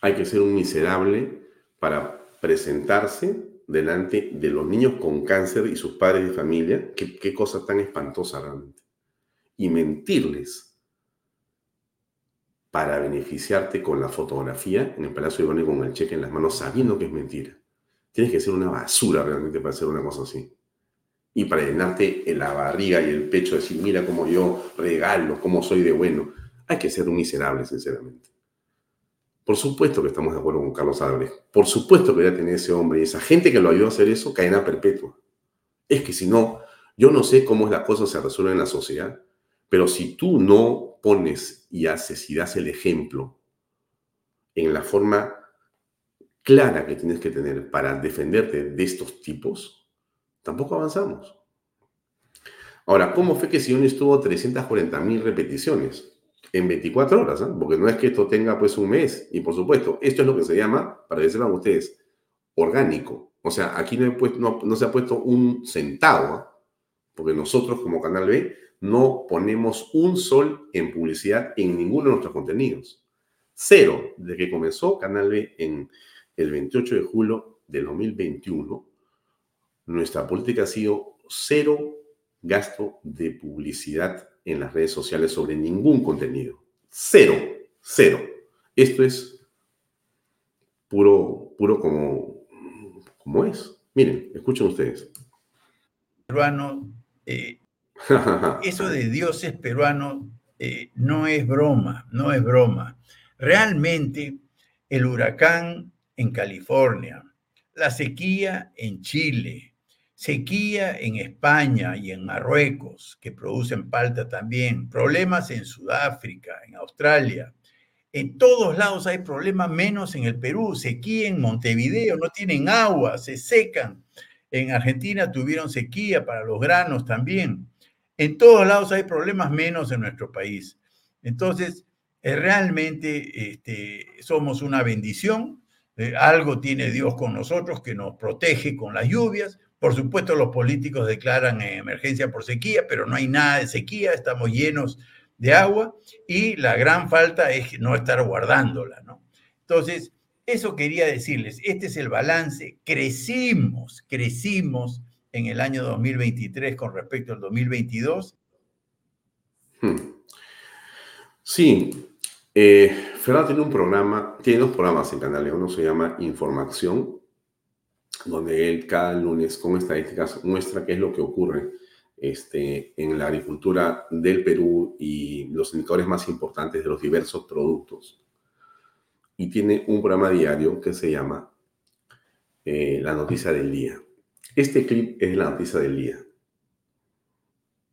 Hay que ser un miserable para presentarse delante de los niños con cáncer y sus padres de familia. Qué, cosa tan espantosa realmente. Y mentirles para beneficiarte con la fotografía en el Palacio de Bonnie con el cheque en las manos sabiendo que es mentira. Tienes que ser una basura realmente para hacer una cosa así y para llenarte la barriga y el pecho, decir, mira cómo yo regalo, cómo soy de bueno. Hay que ser un miserable, sinceramente. Por supuesto que estamos de acuerdo con Carlos Álvarez. Por supuesto que debe tener ese hombre y esa gente que lo ayudó a hacer eso, cadena perpetua. Es que si no, yo no sé cómo las cosas se resuelven en la sociedad, pero si tú no pones y haces y das el ejemplo en la forma clara que tienes que tener para defenderte de estos tipos, tampoco avanzamos. Ahora, ¿cómo fue que Sion estuvo 340 mil repeticiones? en 24 horas, ¿eh? porque no es que esto tenga pues un mes. Y por supuesto, esto es lo que se llama, para que sepan ustedes, orgánico. O sea, aquí no, no, se ha puesto un centavo, ¿eh? porque nosotros como Canal B no ponemos un sol en publicidad en ninguno de nuestros contenidos. Cero, desde que comenzó Canal B en el 28 de julio del 2021, nuestra política ha sido cero gasto de publicidad en las redes sociales sobre ningún contenido. Cero, cero. Esto es puro, puro como, como es. Miren, escuchen ustedes. Peruano, eh, eso de dioses peruanos eh, no es broma, no es broma. Realmente el huracán en California, la sequía en Chile, Sequía en España y en Marruecos, que producen palta también. Problemas en Sudáfrica, en Australia. En todos lados hay problemas, menos en el Perú. Sequía en Montevideo, no tienen agua, se secan. En Argentina tuvieron sequía para los granos también. En todos lados hay problemas, menos en nuestro país. Entonces, eh, realmente este, somos una bendición. Eh, algo tiene Dios con nosotros que nos protege con las lluvias por supuesto, los políticos declaran emergencia por sequía, pero no hay nada de sequía, estamos llenos de agua y la gran falta es no estar guardándola, ¿no? Entonces, eso quería decirles, este es el balance, crecimos, crecimos en el año 2023 con respecto al 2022. Hmm. Sí, eh, tiene un programa, tiene dos programas en Canal, uno se llama Información donde él cada lunes con estadísticas muestra qué es lo que ocurre este, en la agricultura del Perú y los indicadores más importantes de los diversos productos. Y tiene un programa diario que se llama eh, La Noticia del Día. Este clip es la noticia del día.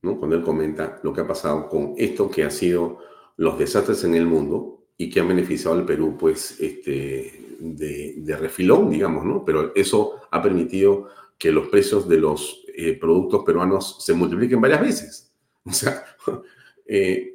¿no? Cuando él comenta lo que ha pasado con esto que ha sido los desastres en el mundo y que han beneficiado al Perú, pues, este, de, refilón, digamos, ¿no? Pero eso ha permitido que los precios de los eh, productos peruanos se multipliquen varias veces. O sea, eh,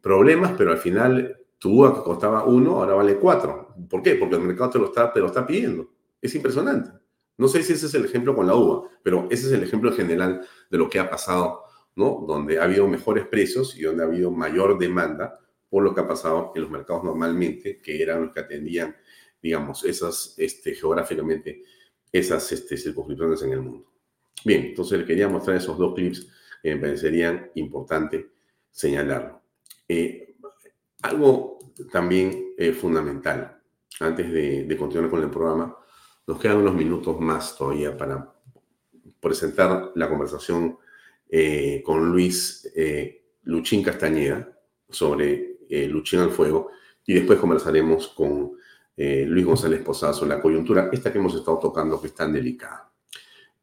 problemas, pero al final tu uva que costaba uno, ahora vale cuatro. ¿Por qué? Porque el mercado te lo está, te lo está pidiendo. Es impresionante. No sé si ese es el ejemplo con la uva, pero ese es el ejemplo general de lo que ha pasado, ¿no? Donde ha habido mejores precios y donde ha habido mayor demanda por lo que ha pasado en los mercados normalmente, que eran los que atendían digamos, esas, este, geográficamente, esas este, circunscripciones en el mundo. Bien, entonces le quería mostrar esos dos clips que me parecerían importante señalarlo. Eh, algo también eh, fundamental, antes de, continuar con el programa, nos quedan unos minutos más todavía para presentar la conversación eh, con Luis Luchín Castañeda sobre Luchín al Fuego y después conversaremos con eh, Luis González Posazo, la coyuntura, esta que hemos estado tocando, que es tan delicada.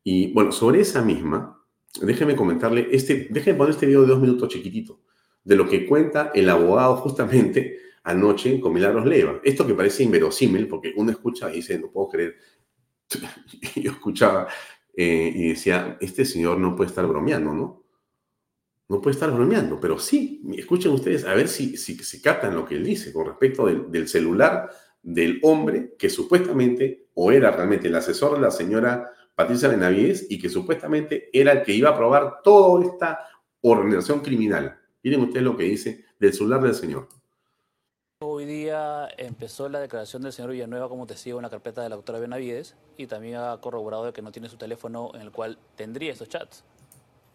Y bueno, sobre esa misma, déjeme comentarle, este, déjeme poner este video de dos minutos chiquitito, de lo que cuenta el abogado justamente anoche con Milagros Leva. Esto que parece inverosímil, porque uno escucha y dice, no puedo creer. Yo escuchaba eh, y decía, este señor no puede estar bromeando, ¿no? No puede estar bromeando, pero sí, escuchen ustedes a ver si, si, captan lo que él dice con respecto del celular del hombre que supuestamente, o era realmente el asesor de la señora Patricia Benavides y que supuestamente era el que iba a probar toda esta organización criminal. Miren ustedes lo que dice del celular del señor. Hoy día empezó la declaración del señor Villanueva como testigo en la carpeta de la doctora Benavides y también ha corroborado de que no tiene su teléfono en el cual tendría esos chats.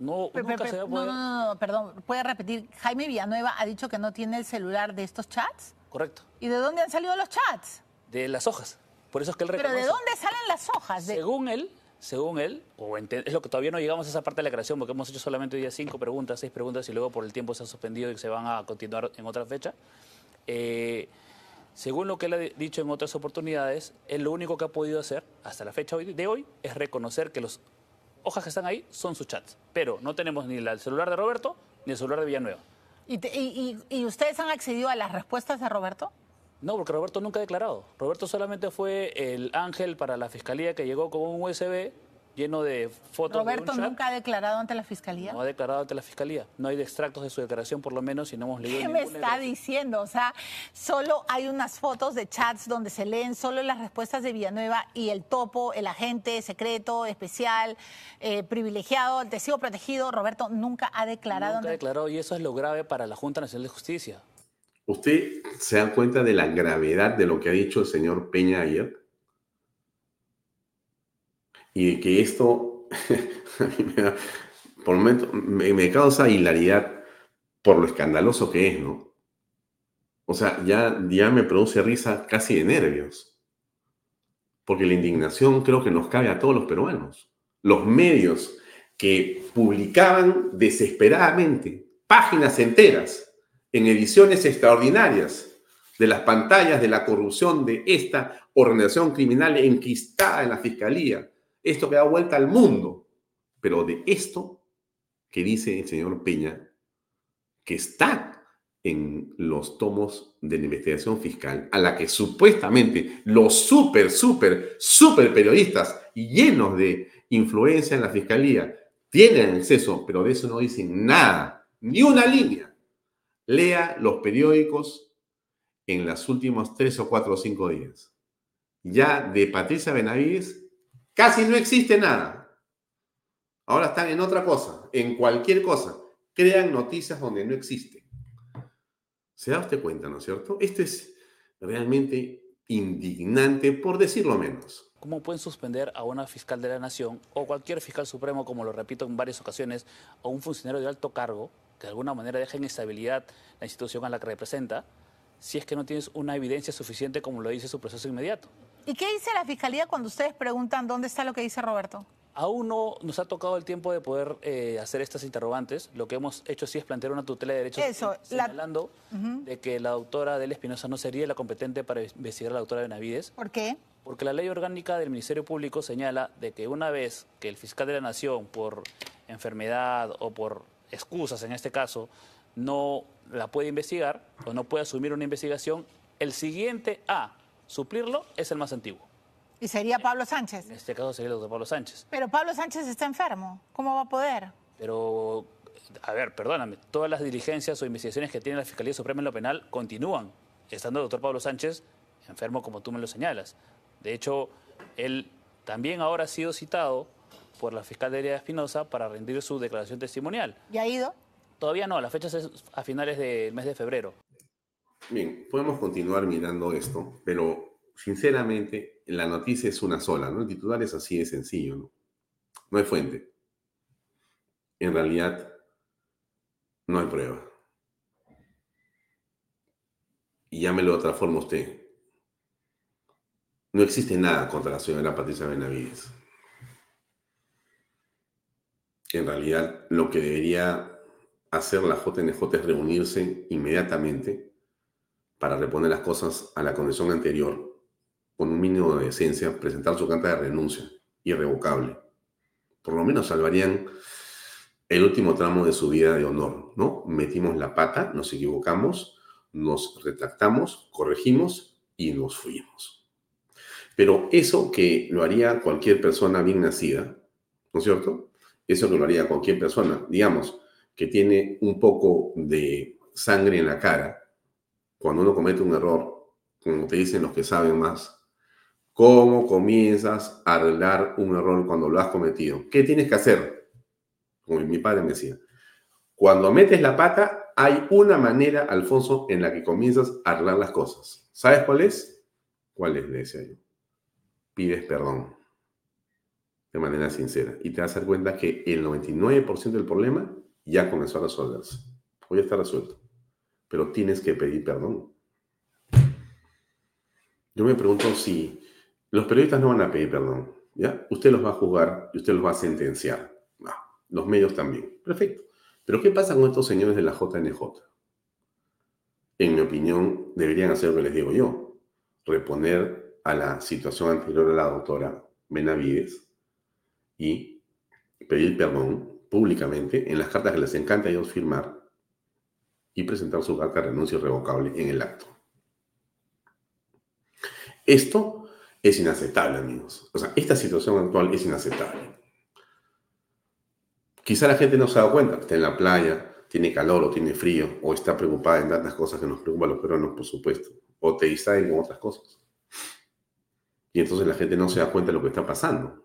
No, nunca se va a poder... no, no, no, perdón, puede repetir. Jaime Villanueva ha dicho que no tiene el celular de estos chats. Correcto. ¿Y de dónde han salido los chats? De las hojas. Por eso es que él reconoce. ¿Pero de dónde salen las hojas? Según él, según él, o es lo que todavía no llegamos a esa parte de la creación, porque hemos hecho solamente hoy día cinco preguntas, seis preguntas, y luego por el tiempo se han suspendido y se van a continuar en otra fecha. Eh, según lo que él ha dicho en otras oportunidades, él lo único que ha podido hacer hasta la fecha de hoy es reconocer que las hojas que están ahí son sus chats. Pero no tenemos ni el celular de Roberto ni el celular de Villanueva. ¿Y, ustedes han accedido a las respuestas de Roberto? No, porque Roberto nunca ha declarado. Roberto solamente fue el ángel para la fiscalía que llegó con un USB lleno de fotos. ¿Roberto nunca ha declarado ante la fiscalía? No ha declarado ante la fiscalía. No hay extractos de su declaración, por lo menos, y no hemos leído. ¿Qué me está diciendo? O sea, solo hay unas fotos de chats donde se leen solo las respuestas de Villanueva y el topo, el agente secreto, especial, eh, privilegiado, el testigo protegido. Roberto nunca ha declarado. Nunca ha declarado, y eso es lo grave para la Junta Nacional de Justicia. ¿Usted se da cuenta de la gravedad de lo que ha dicho el señor Peña ayer? Y que esto me por momento, me, causa hilaridad por lo escandaloso que es, ¿no? O sea, ya, ya me produce risa casi de nervios. Porque la indignación creo que nos cabe a todos los peruanos. Los medios que publicaban desesperadamente páginas enteras en ediciones extraordinarias de las pantallas de la corrupción de esta organización criminal enquistada en la fiscalía, esto que da vuelta al mundo. Pero de esto que dice el señor Peña, que está en los tomos de la investigación fiscal, a la que supuestamente los súper, súper, súper periodistas llenos de influencia en la fiscalía tienen acceso, pero de eso no dicen nada, ni una línea. Lea los periódicos en los últimos tres o cuatro o cinco días. Ya de Patricia Benavides Casi no existe nada. Ahora están en otra cosa, en cualquier cosa. Crean noticias donde no existe. ¿Se da usted cuenta, no es cierto? Esto es realmente indignante, por decirlo menos. ¿Cómo pueden suspender a una fiscal de la nación o cualquier fiscal supremo, como lo repito en varias ocasiones, o un funcionario de alto cargo que de alguna manera deja en estabilidad la institución a la que representa, si es que no tienes una evidencia suficiente como lo dice su proceso inmediato? ¿Y qué dice la Fiscalía cuando ustedes preguntan dónde está lo que dice Roberto? Aún no nos ha tocado el tiempo de poder eh, hacer estas interrogantes. Lo que hemos hecho sí es plantear una tutela de derechos Eso, señalando de que la doctora Del Espinosa no sería la competente para investigar a la doctora Benavides. ¿Por qué? Porque la ley orgánica del Ministerio Público señala de que una vez que el fiscal de la Nación, por enfermedad o por excusas en este caso, no la puede investigar o no puede asumir una investigación, el siguiente a suplirlo es el más antiguo. ¿Y sería Pablo Sánchez? En este caso sería el doctor Pablo Sánchez. Pero Pablo Sánchez está enfermo. ¿Cómo va a poder? Pero, a ver, perdóname, todas las diligencias o investigaciones que tiene la Fiscalía Suprema en lo penal continúan, estando el doctor Pablo Sánchez enfermo como tú me lo señalas. De hecho, él también ahora ha sido citado por la fiscal de Espinosa para rendir su declaración testimonial. ¿Y ha ido? Todavía no, la fecha es a finales del mes de febrero. Bien, podemos continuar mirando esto, pero sinceramente la noticia es una sola, ¿no? El titular es así de sencillo, ¿no? No hay fuente. En realidad, no hay prueba. Y llámelo de otra forma usted. No existe nada contra la señora Patricia Benavides. En realidad, lo que debería hacer la JNJ reunirse inmediatamente para reponer las cosas a la condición anterior, con un mínimo de decencia, presentar su carta de renuncia, irrevocable. Por lo menos salvarían el último tramo de su vida de honor, ¿no? Metimos la pata, nos equivocamos, nos retractamos, corregimos y nos fuimos. Pero eso que lo haría cualquier persona bien nacida, ¿no es cierto? Eso que lo haría cualquier persona, digamos, que tiene un poco de sangre en la cara, cuando uno comete un error, como te dicen los que saben más, ¿cómo comienzas a arreglar un error cuando lo has cometido? ¿Qué tienes que hacer? Como mi padre me decía, cuando metes la pata, hay una manera, Alfonso, en la que comienzas a arreglar las cosas. ¿Sabes cuál es? ¿Cuál es? Le decía yo. Pides perdón. De manera sincera. Y te vas a dar cuenta que el 99% del problema ya comenzó a resolverse. Hoy está resuelto pero tienes que pedir perdón. Yo me pregunto si los periodistas no van a pedir perdón, ¿ya? Usted los va a juzgar y usted los va a sentenciar. los medios también. Perfecto. Pero ¿qué pasa con estos señores de la JNJ? en mi opinión, deberían hacer lo que les digo yo, reponer a la situación anterior a la doctora Benavides y pedir perdón públicamente en las cartas que les encanta a ellos firmar y presentar su carta de renuncia irrevocable en el acto. Esto es inaceptable, amigos. O sea, esta situación actual es inaceptable. Quizá la gente no se dado cuenta, está en la playa, tiene calor o tiene frío, o está preocupada en tantas cosas que nos preocupan los peruanos, por supuesto, o te distraen con otras cosas. Y entonces la gente no se da cuenta de lo que está pasando.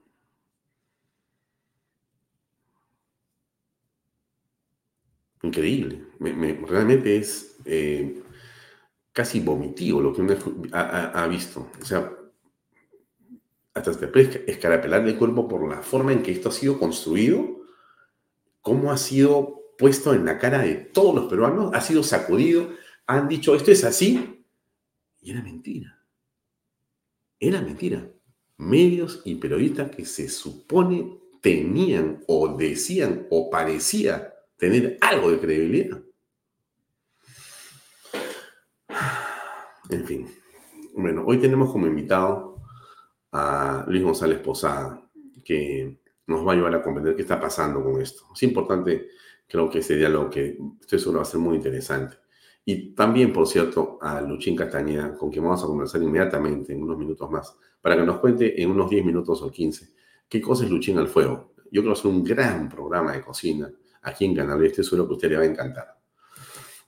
Increíble. realmente es eh, casi vomitivo lo que uno ha, visto. O sea, hasta te puedes escarapelar el cuerpo por la forma en que esto ha sido construido, cómo ha sido puesto en la cara de todos los peruanos, ha sido sacudido, han dicho esto es así, y era mentira. Era mentira. Medios y periodistas que se supone tenían o decían o parecía tener algo de credibilidad. En fin. Bueno, hoy tenemos como invitado a Luis González Posada, que nos va a ayudar a comprender qué está pasando con esto. Es importante, creo que ese diálogo que estoy seguro va a ser muy interesante. Y también, por cierto, a Luchín Castañeda, con quien vamos a conversar inmediatamente en unos minutos más, para que nos cuente en unos 10 minutos o 15 qué cosa es Luchín al Fuego. Yo creo que es un gran programa de cocina aquí en Canal Este, suelo que a usted le va a encantar.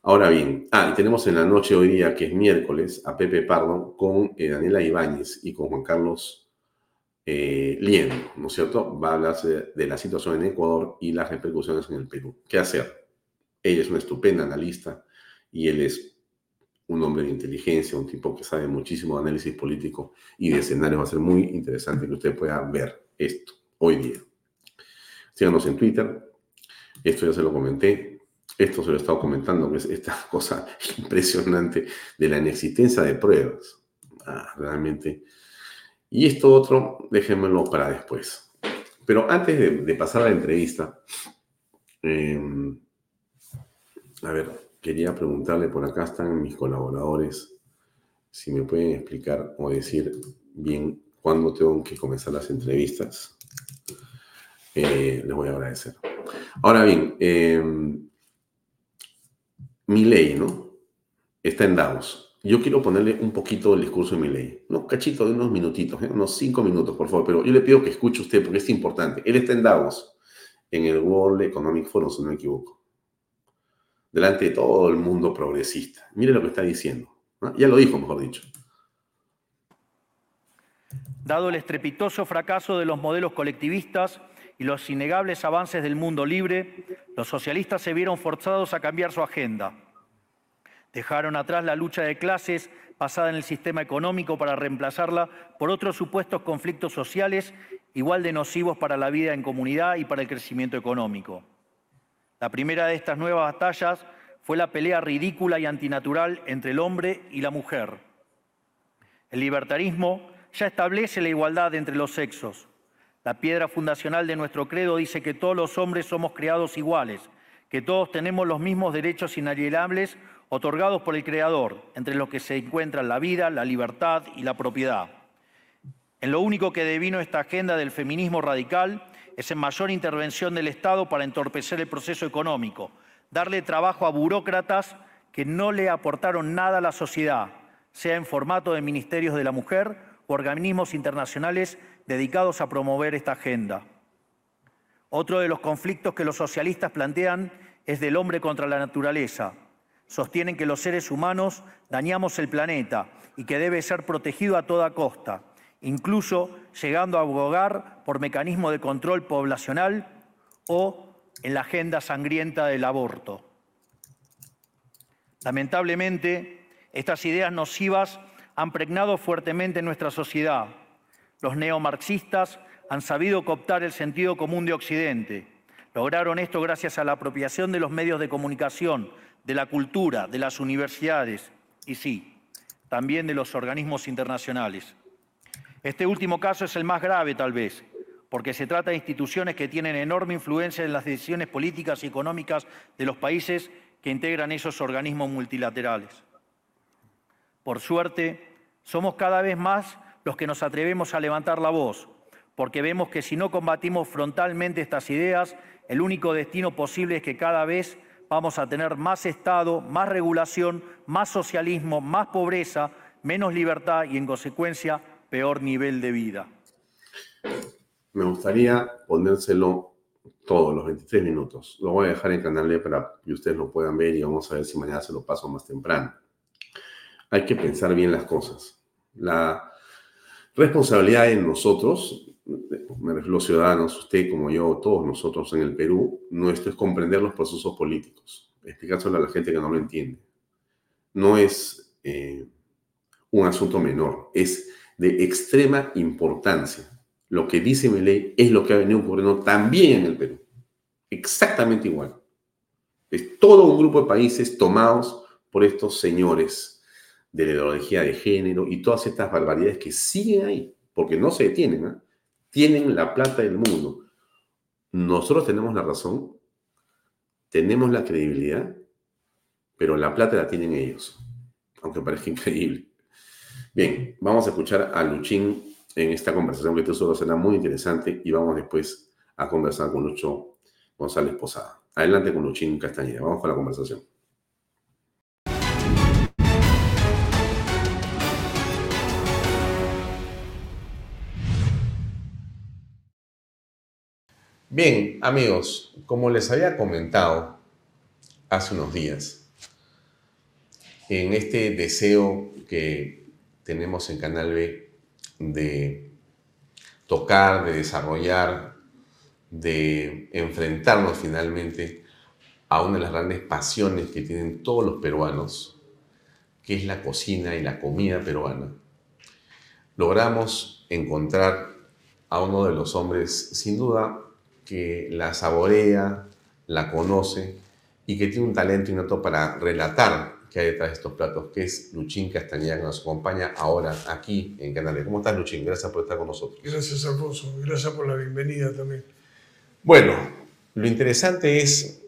Ahora bien, ah, y tenemos en la noche hoy día, que es miércoles, a Pepe Pardo con eh, Daniela Ibáñez y con Juan Carlos eh, Lien, ¿no es cierto? Va a hablarse de la situación en Ecuador y las repercusiones en el Perú. ¿Qué hacer? Ella es una estupenda analista y él es un hombre de inteligencia, un tipo que sabe muchísimo de análisis político y de escenario. Va a ser muy interesante que usted pueda ver esto hoy día. Síganos en Twitter, esto ya se lo comenté, esto se lo he estado comentando, que es esta cosa impresionante de la inexistencia de pruebas. Ah, realmente. Y esto otro, déjenmelo para después. Pero antes de, pasar a la entrevista, em, a ver, quería preguntarle, por acá están mis colaboradores, si me pueden explicar o decir bien cuándo tengo que comenzar las entrevistas. Eh, les voy a agradecer. Ahora bien, eh, mi ley, ¿no? Está en Davos. Yo quiero ponerle un poquito del discurso de mi ley. No, cachito de unos minutitos, ¿eh? unos cinco minutos, por favor. Pero yo le pido que escuche usted porque es importante. Él está en Davos, en el World Economic Forum, si no me equivoco. Delante de todo el mundo progresista. Mire lo que está diciendo. Ya lo dijo, mejor dicho. Dado el estrepitoso fracaso de los modelos colectivistas, y los innegables avances del mundo libre, los socialistas se vieron forzados a cambiar su agenda. Dejaron atrás la lucha de clases basada en el sistema económico para reemplazarla por otros supuestos conflictos sociales igual de nocivos para la vida en comunidad y para el crecimiento económico. La primera de estas nuevas batallas fue la pelea ridícula y antinatural entre el hombre y la mujer. El libertarismo ya establece la igualdad entre los sexos, la piedra fundacional de nuestro credo dice que todos los hombres somos creados iguales, que todos tenemos los mismos derechos inalienables otorgados por el Creador, entre los que se encuentran la vida, la libertad y la propiedad. En lo único que devino esta agenda del feminismo radical es en mayor intervención del Estado para entorpecer el proceso económico, darle trabajo a burócratas que no le aportaron nada a la sociedad, sea en formato de ministerios de la mujer o organismos internacionales dedicados a promover esta agenda. Otro de los conflictos que los socialistas plantean es del hombre contra la naturaleza. Sostienen que los seres humanos dañamos el planeta y que debe ser protegido a toda costa, incluso llegando a abogar por mecanismos de control poblacional o en la agenda sangrienta del aborto. Lamentablemente, estas ideas nocivas han pregnado fuertemente en nuestra sociedad los neomarxistas han sabido cooptar el sentido común de Occidente. Lograron esto gracias a la apropiación de los medios de comunicación, de la cultura, de las universidades y sí, también de los organismos internacionales. Este último caso es el más grave tal vez, porque se trata de instituciones que tienen enorme influencia en las decisiones políticas y económicas de los países que integran esos organismos multilaterales. Por suerte, somos cada vez más los que nos atrevemos a levantar la voz, porque vemos que si no combatimos frontalmente estas ideas, el único destino posible es que cada vez vamos a tener más Estado, más regulación, más socialismo, más pobreza, menos libertad y, en consecuencia, peor nivel de vida. Me gustaría ponérselo todos los 23 minutos. Lo voy a dejar en Canal para que ustedes lo puedan ver y vamos a ver si mañana se lo paso más temprano. Hay que pensar bien las cosas. La responsabilidad en nosotros, los ciudadanos, usted como yo, todos nosotros en el Perú, nuestro es comprender los procesos políticos, explicárselo a la gente que no lo entiende. No es eh, un asunto menor, es de extrema importancia. Lo que dice mi ley es lo que ha venido ocurriendo también en el Perú. Exactamente igual. Es todo un grupo de países tomados por estos señores de la ideología de género y todas estas barbaridades que siguen ahí, porque no se detienen. ¿eh? Tienen la plata del mundo. Nosotros tenemos la razón, tenemos la credibilidad, pero la plata la tienen ellos, aunque parezca increíble. Bien, vamos a escuchar a Luchín en esta conversación que solo será muy interesante y vamos después a conversar con Lucho González Posada. Adelante con Luchín Castañeda. Vamos con la conversación. Bien, amigos, como les había comentado hace unos días, en este deseo que tenemos en Canal B de tocar, de desarrollar, de enfrentarnos finalmente a una de las grandes pasiones que tienen todos los peruanos, que es la cocina y la comida peruana. Logramos encontrar a uno de los hombres, sin duda, que la saborea, la conoce y que tiene un talento innato para relatar que hay detrás de estos platos, que es Luchín Castañeda, que nos acompaña ahora aquí en Canales. ¿Cómo estás, Luchín? Gracias por estar con nosotros. Gracias, Alfonso. Gracias por la bienvenida también. Bueno, lo interesante es,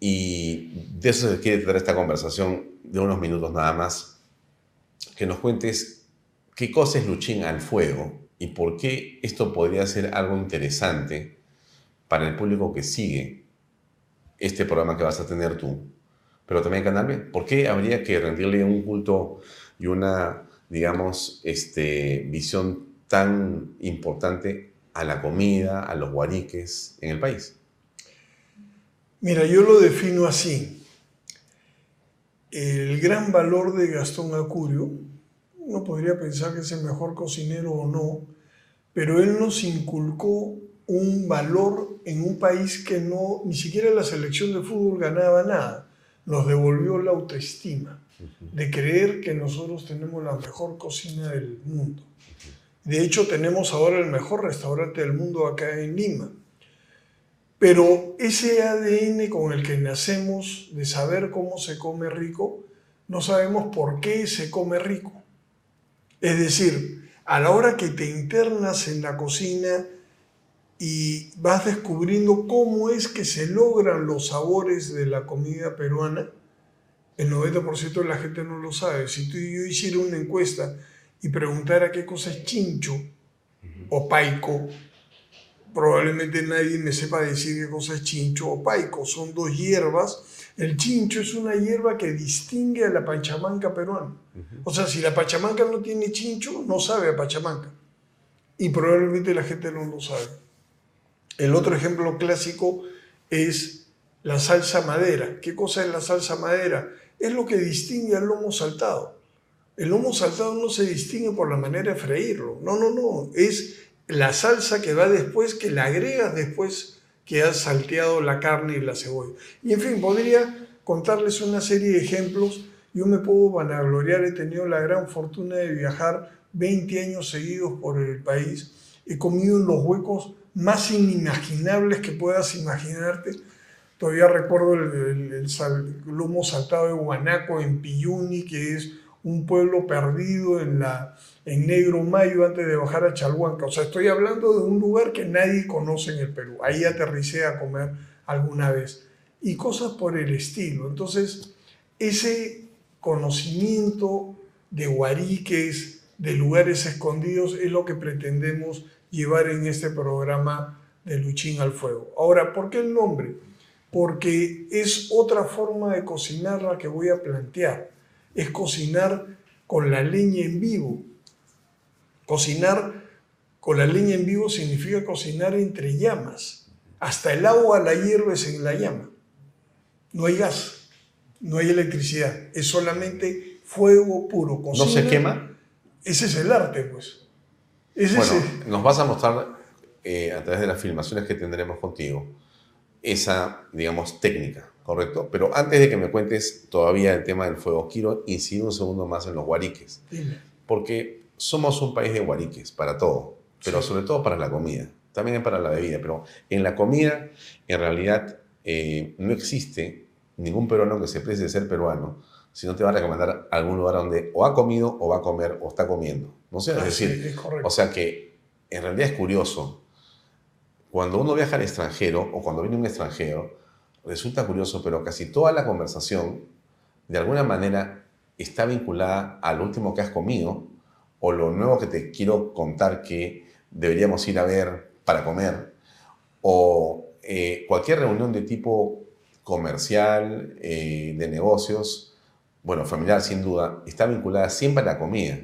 y de eso se quiere tratar esta conversación de unos minutos nada más, que nos cuentes qué cosa es Luchín al fuego y por qué esto podría ser algo interesante para el público que sigue este programa que vas a tener tú pero también Canal ¿Por qué habría que rendirle un culto y una, digamos, este, visión tan importante a la comida, a los guariques en el país? Mira, yo lo defino así. El gran valor de Gastón Acurio, uno podría pensar que es el mejor cocinero o no, pero él nos inculcó un valor en un país que no, ni siquiera la selección de fútbol ganaba nada nos devolvió la autoestima de creer que nosotros tenemos la mejor cocina del mundo. De hecho, tenemos ahora el mejor restaurante del mundo acá en Lima. Pero ese ADN con el que nacemos de saber cómo se come rico, no sabemos por qué se come rico. Es decir, a la hora que te internas en la cocina y vas descubriendo cómo es que se logran los sabores de la comida peruana, el 90% de la gente no lo sabe. Si tú y yo hiciera una encuesta y preguntara qué cosa es chincho o paico, probablemente nadie me sepa decir qué cosa es chincho o paico. Son dos hierbas. El chincho es una hierba que distingue a la pachamanca peruana. O sea, si la pachamanca no tiene chincho, no sabe a pachamanca. Y probablemente la gente no lo sabe. El otro ejemplo clásico es la salsa madera. ¿Qué cosa es la salsa madera? Es lo que distingue al lomo saltado. El lomo saltado no se distingue por la manera de freírlo. No, no, no. Es la salsa que va después, que la agregas después que has salteado la carne y la cebolla. Y en fin, podría contarles una serie de ejemplos. Yo me puedo vanagloriar, he tenido la gran fortuna de viajar 20 años seguidos por el país. He comido en los huecos más inimaginables que puedas imaginarte. Todavía recuerdo el, el, lomo saltado de Guanaco en Piyuni, que es un pueblo perdido en, la, en Negro Mayo antes de bajar a Chalhuanca. O sea, estoy hablando de un lugar que nadie conoce en el Perú. Ahí aterricé a comer alguna vez. Y cosas por el estilo. Entonces, ese conocimiento de guariques, de lugares escondidos, es lo que pretendemos llevar en este programa de Luchín al Fuego. Ahora, ¿por qué el nombre? Porque es otra forma de cocinar la que voy a plantear. Es cocinar con la leña en vivo. Cocinar con la leña en vivo significa cocinar entre llamas. Hasta el agua la hierves en la llama. No hay gas, no hay electricidad, es solamente fuego puro. ¿No se quema? Ese es el arte, pues. Bueno, nos vas a mostrar eh, a través de las filmaciones que tendremos contigo esa, digamos, técnica, ¿correcto? Pero antes de que me cuentes todavía el tema del fuego, quiero incidir un segundo más en los guariques. Porque somos un país de guariques para todo, pero sobre todo para la comida, también para la bebida, pero en la comida, en realidad, eh, no existe ningún peruano que se precie de ser peruano si no te va a recomendar algún lugar donde o ha comido o va a comer o está comiendo. ¿No sé? Es ah, decir, o sea que en realidad es curioso. Cuando uno viaja al extranjero o cuando viene un extranjero, resulta curioso, pero casi toda la conversación de alguna manera está vinculada al último que has comido o lo nuevo que te quiero contar que deberíamos ir a ver para comer o eh, cualquier reunión de tipo comercial, eh, de negocios, bueno, familiar sin duda, está vinculada siempre a la comida.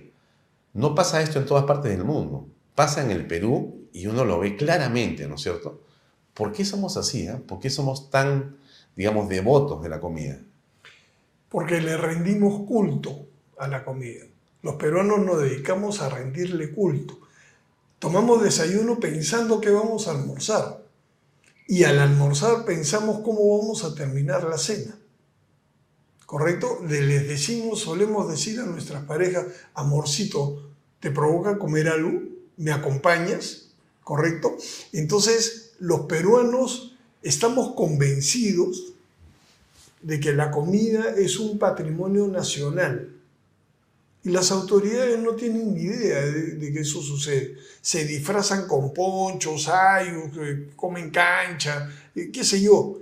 No pasa esto en todas partes del mundo. Pasa en el Perú y uno lo ve claramente, ¿no es cierto? ¿Por qué somos así? Eh? ¿Por qué somos tan, digamos, devotos de la comida? Porque le rendimos culto a la comida. Los peruanos nos dedicamos a rendirle culto. Tomamos desayuno pensando que vamos a almorzar y al almorzar pensamos cómo vamos a terminar la cena. ¿Correcto? Les decimos, solemos decir a nuestras parejas, amorcito, ¿te provoca comer algo? ¿Me acompañas? ¿Correcto? Entonces, los peruanos estamos convencidos de que la comida es un patrimonio nacional y las autoridades no tienen ni idea de, que eso sucede. Se disfrazan con ponchos, ayos, comen cancha, eh, qué sé yo,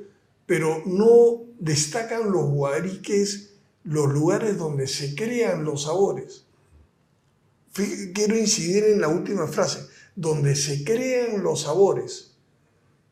pero no destacan los guariques, los lugares donde se crean los sabores. Quiero incidir en la última frase, donde se crean los sabores.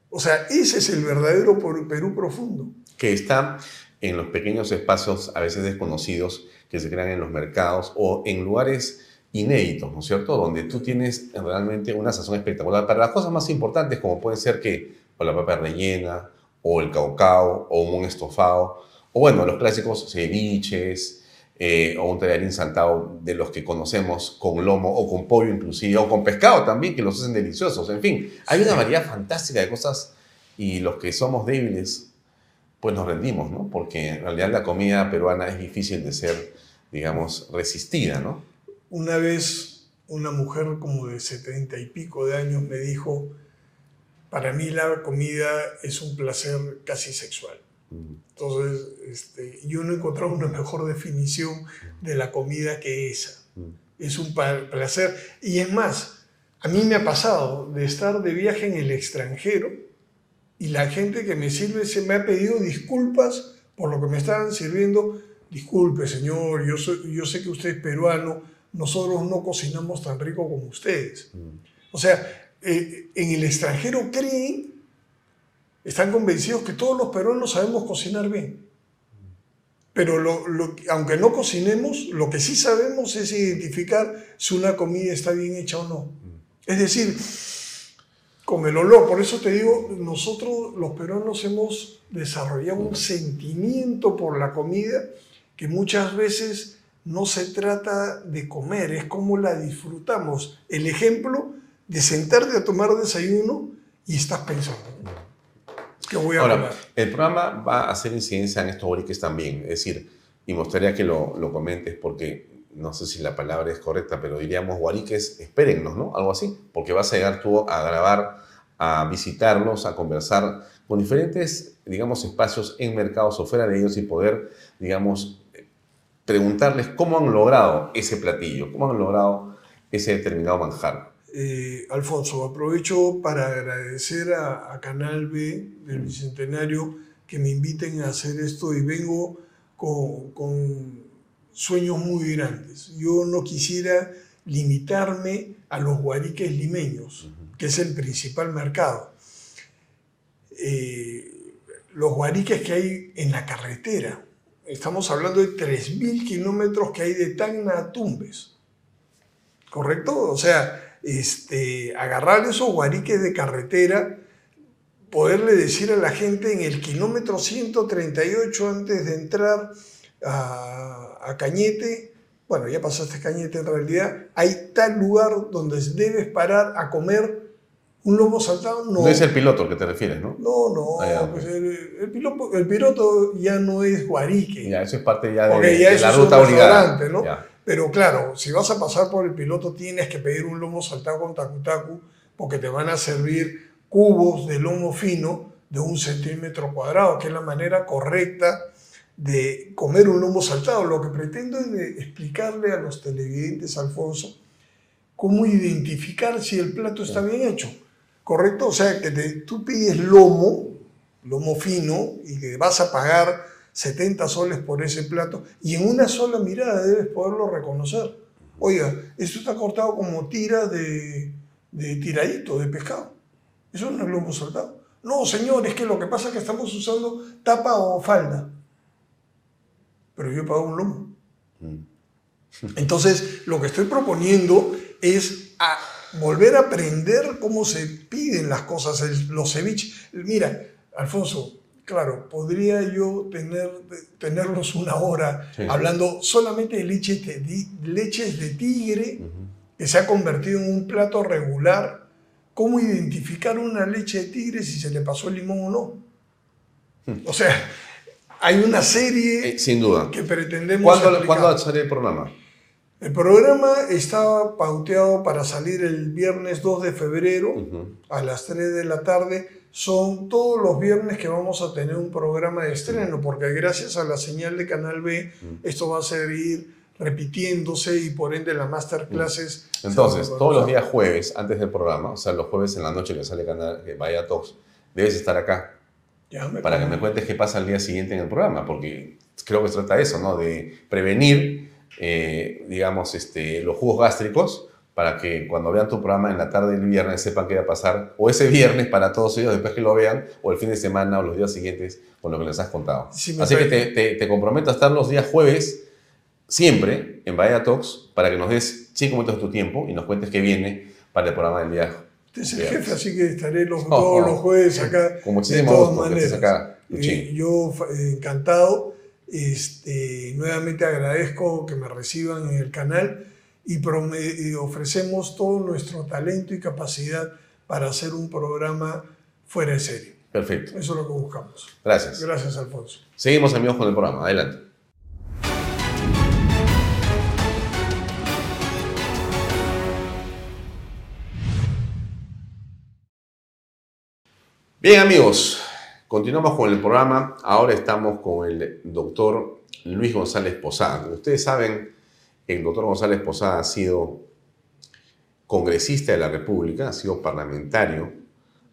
O sea, ese es el verdadero Perú profundo. Que está en los pequeños espacios a veces desconocidos que se crean en los mercados o en lugares inéditos, ¿no es cierto? Donde tú tienes realmente una sazón espectacular para las cosas más importantes como puede ser que o la papa rellena, o el caucao, o un estofado, o bueno, los clásicos ceviches, eh, o un tallarín saltado de los que conocemos con lomo o con pollo inclusive, o con pescado también, que los hacen deliciosos. En fin, hay una variedad fantástica de cosas y los que somos débiles, pues nos rendimos, ¿no? Porque en realidad la comida peruana es difícil de ser digamos, resistida, ¿no? Una vez una mujer como de setenta y pico de años me dijo, para mí la comida es un placer casi sexual. Mm. Entonces, este, yo no he encontrado una mejor definición de la comida que esa. Mm. Es un placer. Y es más, a mí me ha pasado de estar de viaje en el extranjero y la gente que me sirve se me ha pedido disculpas por lo que me estaban sirviendo disculpe señor, yo, yo sé que usted es peruano, nosotros no cocinamos tan rico como ustedes. Mm. O sea, eh, en el extranjero creen, están convencidos que todos los peruanos sabemos cocinar bien. Pero aunque no cocinemos, lo que sí sabemos es identificar si una comida está bien hecha o no. Mm. Es decir, con el olor. Por eso te digo, nosotros los peruanos hemos desarrollado un sentimiento por la comida que muchas veces no se trata de comer, es como la disfrutamos. El ejemplo de sentarte a tomar desayuno y estás pensando, ¿qué voy a Ahora, El programa va a hacer incidencia en estos boriques también, es decir, y me gustaría que lo, lo, comentes porque no sé si la palabra es correcta, pero diríamos guariques, espérennos, ¿no? Algo así, porque vas a llegar tú a grabar, a visitarlos, a conversar con diferentes, digamos, espacios en mercados o fuera de ellos y poder, digamos, preguntarles cómo han logrado ese platillo, cómo han logrado ese determinado manjar. Eh, Alfonso, aprovecho para agradecer a, Canal B del mm. Bicentenario que me inviten a hacer esto y vengo con, sueños muy grandes. Yo no quisiera limitarme a los guariques limeños, que es el principal mercado. Eh, los guariques que hay en la carretera, estamos hablando de 3.000 kilómetros que hay de Tacna a Tumbes, ¿correcto? O sea, este, agarrar esos guariques de carretera, poderle decir a la gente en el kilómetro 138 antes de entrar a, Cañete, bueno, ya pasaste Cañete en realidad, hay tal lugar donde debes parar a comer un lomo saltado. No, no es el piloto al que te refieres, ¿no? No, no, ah, pues el, piloto, el, piloto, ya no es guarique. Ya, eso es parte ya de, la ruta obligada. ¿no? Pero claro, si vas a pasar por el piloto tienes que pedir un lomo saltado con tacu porque te van a servir cubos de lomo fino de un centímetro cuadrado, que es la manera correcta de comer un lomo saltado. Lo que pretendo es explicarle a los televidentes, Alfonso, cómo identificar si el plato está bien hecho. ¿Correcto? O sea, que tú pides lomo, lomo fino, y que vas a pagar 70 soles por ese plato, y en una sola mirada debes poderlo reconocer. Oiga, esto está cortado como tira de, de tiradito, de pescado. Eso no es lomo saltado. No, señor, es que lo que pasa es que estamos usando tapa o falda pero yo pago un lomo. Mm. Entonces, lo que estoy proponiendo es volver a aprender cómo se piden las cosas, los ceviches. Mira, Alfonso, claro, podría yo tener, tenerlos una hora hablando solamente de leches de, leches de tigre, que se ha convertido en un plato regular. ¿Cómo identificar una leche de tigre si se le pasó el limón o no? Hmm. O sea, hay una serie eh, sin duda. que pretendemos. ¿Cuándo, ¿Cuándo sale el programa? El programa está pauteado para salir el viernes 2 de febrero a las 3 de la tarde. Son todos los viernes que vamos a tener un programa de estreno, porque gracias a la señal de Canal B, esto va a seguir repitiéndose y por ende las masterclasses. Entonces, todos los días jueves antes del programa, o sea, los jueves en la noche que sale Canal que Vaya Talks, debes estar acá. Para que me cuentes qué pasa al día siguiente en el programa, porque creo que se trata de eso, ¿no? De prevenir, eh, digamos, este, los jugos gástricos para que cuando vean tu programa en la tarde del viernes sepan qué va a pasar, o ese viernes para todos ellos después que lo vean, o el fin de semana o los días siguientes con lo que les has contado. Así que te, te, comprometo a estar los días jueves, siempre, en Bahía Talks, para que nos des cinco minutos de tu tiempo y nos cuentes qué viene para el programa del Usted es el jefe, así que estaré los, todos los jueves acá. Con muchísimo de todas maneras. Acá, eh, yo eh, encantado. Este, nuevamente agradezco que me reciban en el canal y, ofrecemos todo nuestro talento y capacidad para hacer un programa fuera de serie. Perfecto. Eso es lo que buscamos. Gracias. Gracias, Alfonso. Seguimos amigos con el programa. Adelante. Bien amigos, continuamos con el programa. Ahora estamos con el doctor Luis González Posada. ustedes saben, el doctor González Posada ha sido congresista de la República, ha sido parlamentario,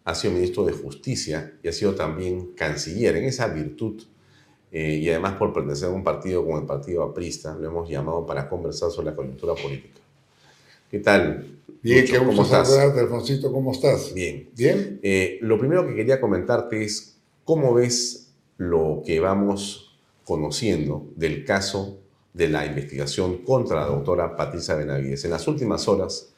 ha sido ministro de Justicia y ha sido también canciller. En esa virtud eh, y además por pertenecer a un partido como el Partido Aprista, lo hemos llamado para conversar sobre la coyuntura política. ¿Qué tal? Bien, qué gusto saludarte, Alfonsito, ¿cómo estás? Bien. Bien. Eh, lo primero que quería comentarte es cómo ves lo que vamos conociendo del caso de la investigación contra la doctora Patricia Benavides. En las últimas horas,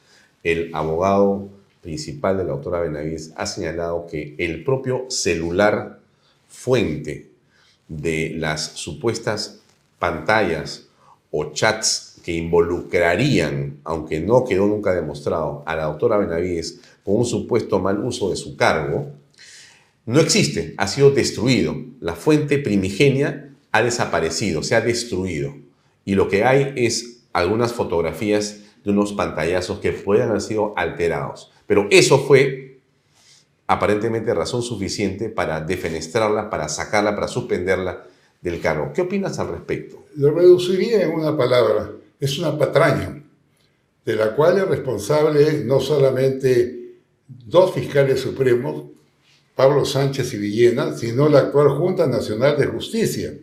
el abogado principal de la doctora Benavides ha señalado que el propio celular fuente de las supuestas pantallas o chats que involucrarían, aunque no quedó nunca demostrado, a la doctora Benavides con un supuesto mal uso de su cargo, no existe, ha sido destruido. La fuente primigenia ha desaparecido, se ha destruido. Y lo que hay es algunas fotografías de unos pantallazos que pueden haber sido alterados. Pero eso fue aparentemente razón suficiente para defenestrarla, para sacarla, para suspenderla del cargo. ¿Qué opinas al respecto? Lo reduciría en una palabra es una patraña, de la cual es responsable no solamente dos fiscales supremos, Pablo Sánchez y Villena, sino la actual Junta Nacional de Justicia,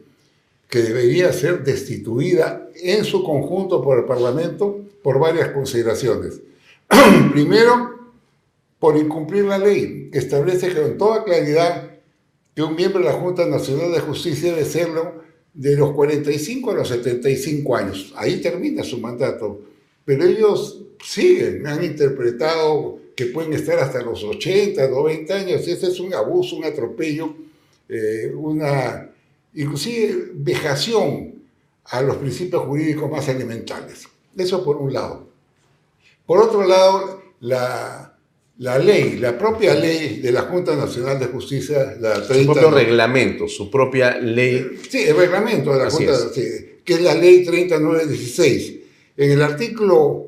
que debería ser destituida en su conjunto por el Parlamento por varias consideraciones. Primero, por incumplir la ley, que establece con toda claridad que un miembro de la Junta Nacional de Justicia debe serlo de los 45 a los 75 años. Ahí termina su mandato. Pero ellos siguen, han interpretado que pueden estar hasta los 80, 90 años. Ese es un abuso, un atropello, eh, una inclusive vejación a los principios jurídicos más elementales. Eso por un lado. Por otro lado, la, la ley, la propia ley de la Junta Nacional de Justicia, la 30, su propio reglamento, su propia ley. Sí, el reglamento de la Junta, que es la ley 3916. En el artículo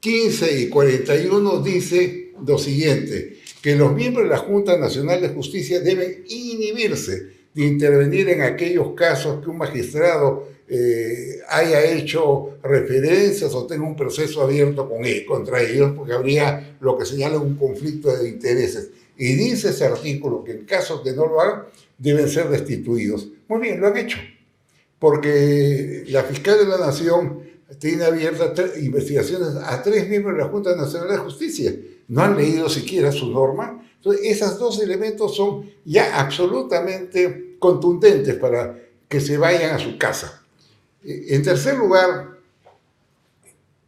15 y 41 dice lo siguiente, que los miembros de la Junta Nacional de Justicia deben inhibirse de intervenir en aquellos casos que un magistrado eh, haya hecho referencias o tenga un proceso abierto con él, contra ellos, porque habría lo que señala un conflicto de intereses. Y dice ese artículo que en caso que no lo hagan, deben ser destituidos. Muy bien, lo han hecho, porque la fiscal de la Nación tiene abiertas investigaciones a tres miembros de la Junta Nacional de Justicia. No han leído siquiera su norma. Entonces, esos dos elementos son ya absolutamente contundentes para que se vayan a su casa. En tercer lugar,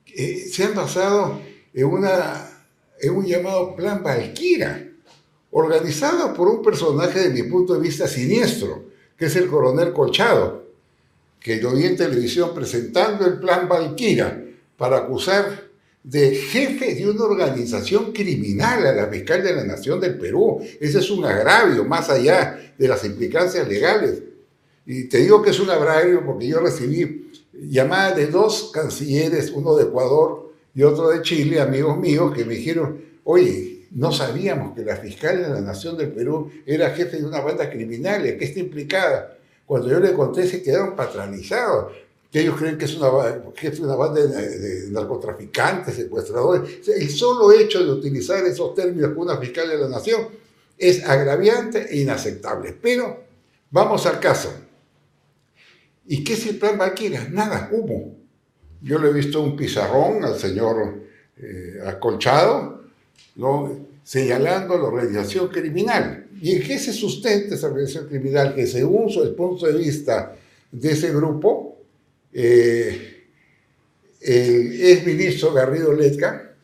eh, se han basado en, un llamado Plan Valquira, organizado por un personaje de mi punto de vista siniestro, que es el coronel Colchado, que yo vi en televisión presentando el Plan Valquira para acusar de jefe de una organización criminal a la fiscal de la Nación del Perú. Ese es un agravio más allá de las implicancias legales. Y te digo que es un agravio porque yo recibí llamadas de dos cancilleres, uno de Ecuador y otro de Chile, amigos míos, que me dijeron, oye, no sabíamos que la fiscal de la Nación del Perú era jefe de una banda criminal, ¿qué está implicada? Cuando yo le conté se quedaron patronizados, que ellos creen que es una, jefe de una banda de, narcotraficantes, secuestradores. el solo hecho de utilizar esos términos con una fiscal de la Nación es agraviante e inaceptable. Pero vamos al caso. ¿Y qué es el plan Valkyria? Nada, humo. Yo le he visto un pizarrón al señor eh, acolchado, señalando la organización criminal. ¿Y en qué se sustenta esa organización criminal? Que según el punto de vista de ese grupo, eh, el exministro Garrido Letca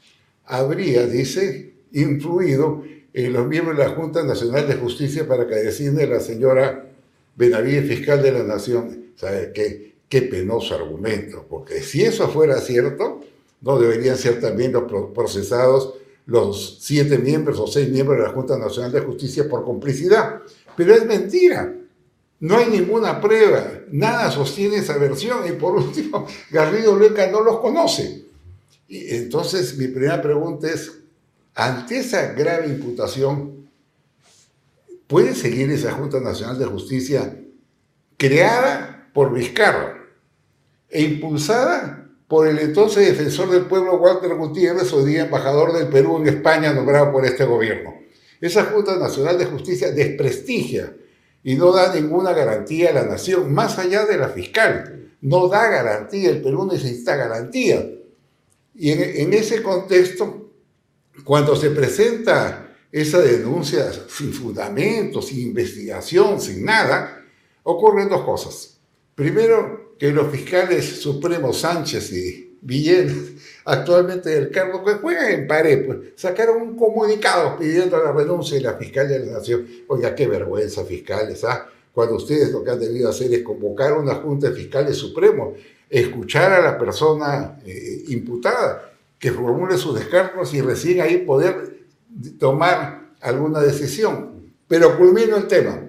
habría, dice, influido en los miembros de la Junta Nacional de Justicia para que decida la señora Benavides, fiscal de la Nación. ¿Sabe qué? Qué penoso argumento, porque si eso fuera cierto, no deberían ser también los procesados los siete miembros o seis miembros de la Junta Nacional de Justicia por complicidad. Pero es mentira. No hay ninguna prueba, nada sostiene esa versión y por último, Garrido Leca no los conoce. Y entonces mi primera pregunta es, ante esa grave imputación, ¿puede seguir esa Junta Nacional de Justicia creada por Vizcarra e impulsada por el entonces defensor del pueblo Walter Gutiérrez, hoy día embajador del Perú en España, nombrado por este gobierno. Esa Junta Nacional de Justicia desprestigia y no da ninguna garantía a la nación, más allá de la fiscal. No da garantía, el Perú necesita garantía. Y en, en ese contexto, cuando se presenta esa denuncia sin fundamento, sin investigación, sin nada, ocurren dos cosas. Primero, que los fiscales supremos Sánchez y Villegas, actualmente del cargo que juegan en pared, pues sacaron un comunicado pidiendo la renuncia de la fiscal de la Nación. Oiga, qué vergüenza, fiscales, ¿ah? Cuando ustedes lo que han debido hacer es convocar una junta de fiscales supremos, escuchar a la persona eh, imputada, que formule sus descargos y recién ahí poder tomar alguna decisión. Pero culmino el tema.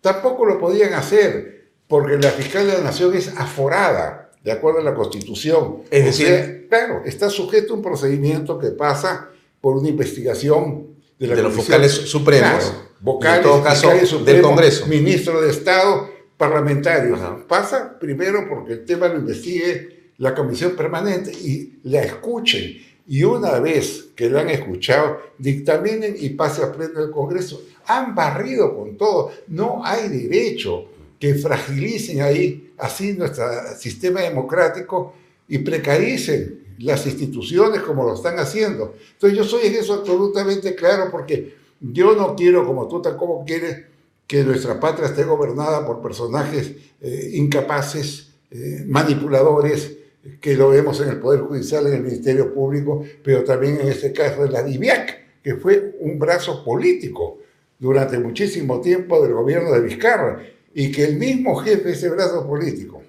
Tampoco lo podían hacer porque la fiscal de la Nación es aforada, de acuerdo a la Constitución. Es decir, claro, está sujeto a un procedimiento que pasa por una investigación de, la de los vocales supremos, claro, vocales, en todo caso supremos, del Congreso, ministro de Estado, parlamentarios. Pasa primero porque el tema lo investigue la comisión permanente y la escuchen. Y una vez que la han escuchado, dictaminen y pase a pleno del Congreso. Han barrido con todo. No hay derecho que fragilicen ahí así nuestro sistema democrático y precaricen las instituciones como lo están haciendo. Entonces yo soy en eso absolutamente claro porque yo no quiero, como tú tampoco quieres, que nuestra patria esté gobernada por personajes eh, incapaces, eh, manipuladores, que lo vemos en el Poder Judicial, en el Ministerio Público, pero también en este caso de la DIVIAC, que fue un brazo político durante muchísimo tiempo del gobierno de Vizcarra, y que el mismo jefe de ese brazo político,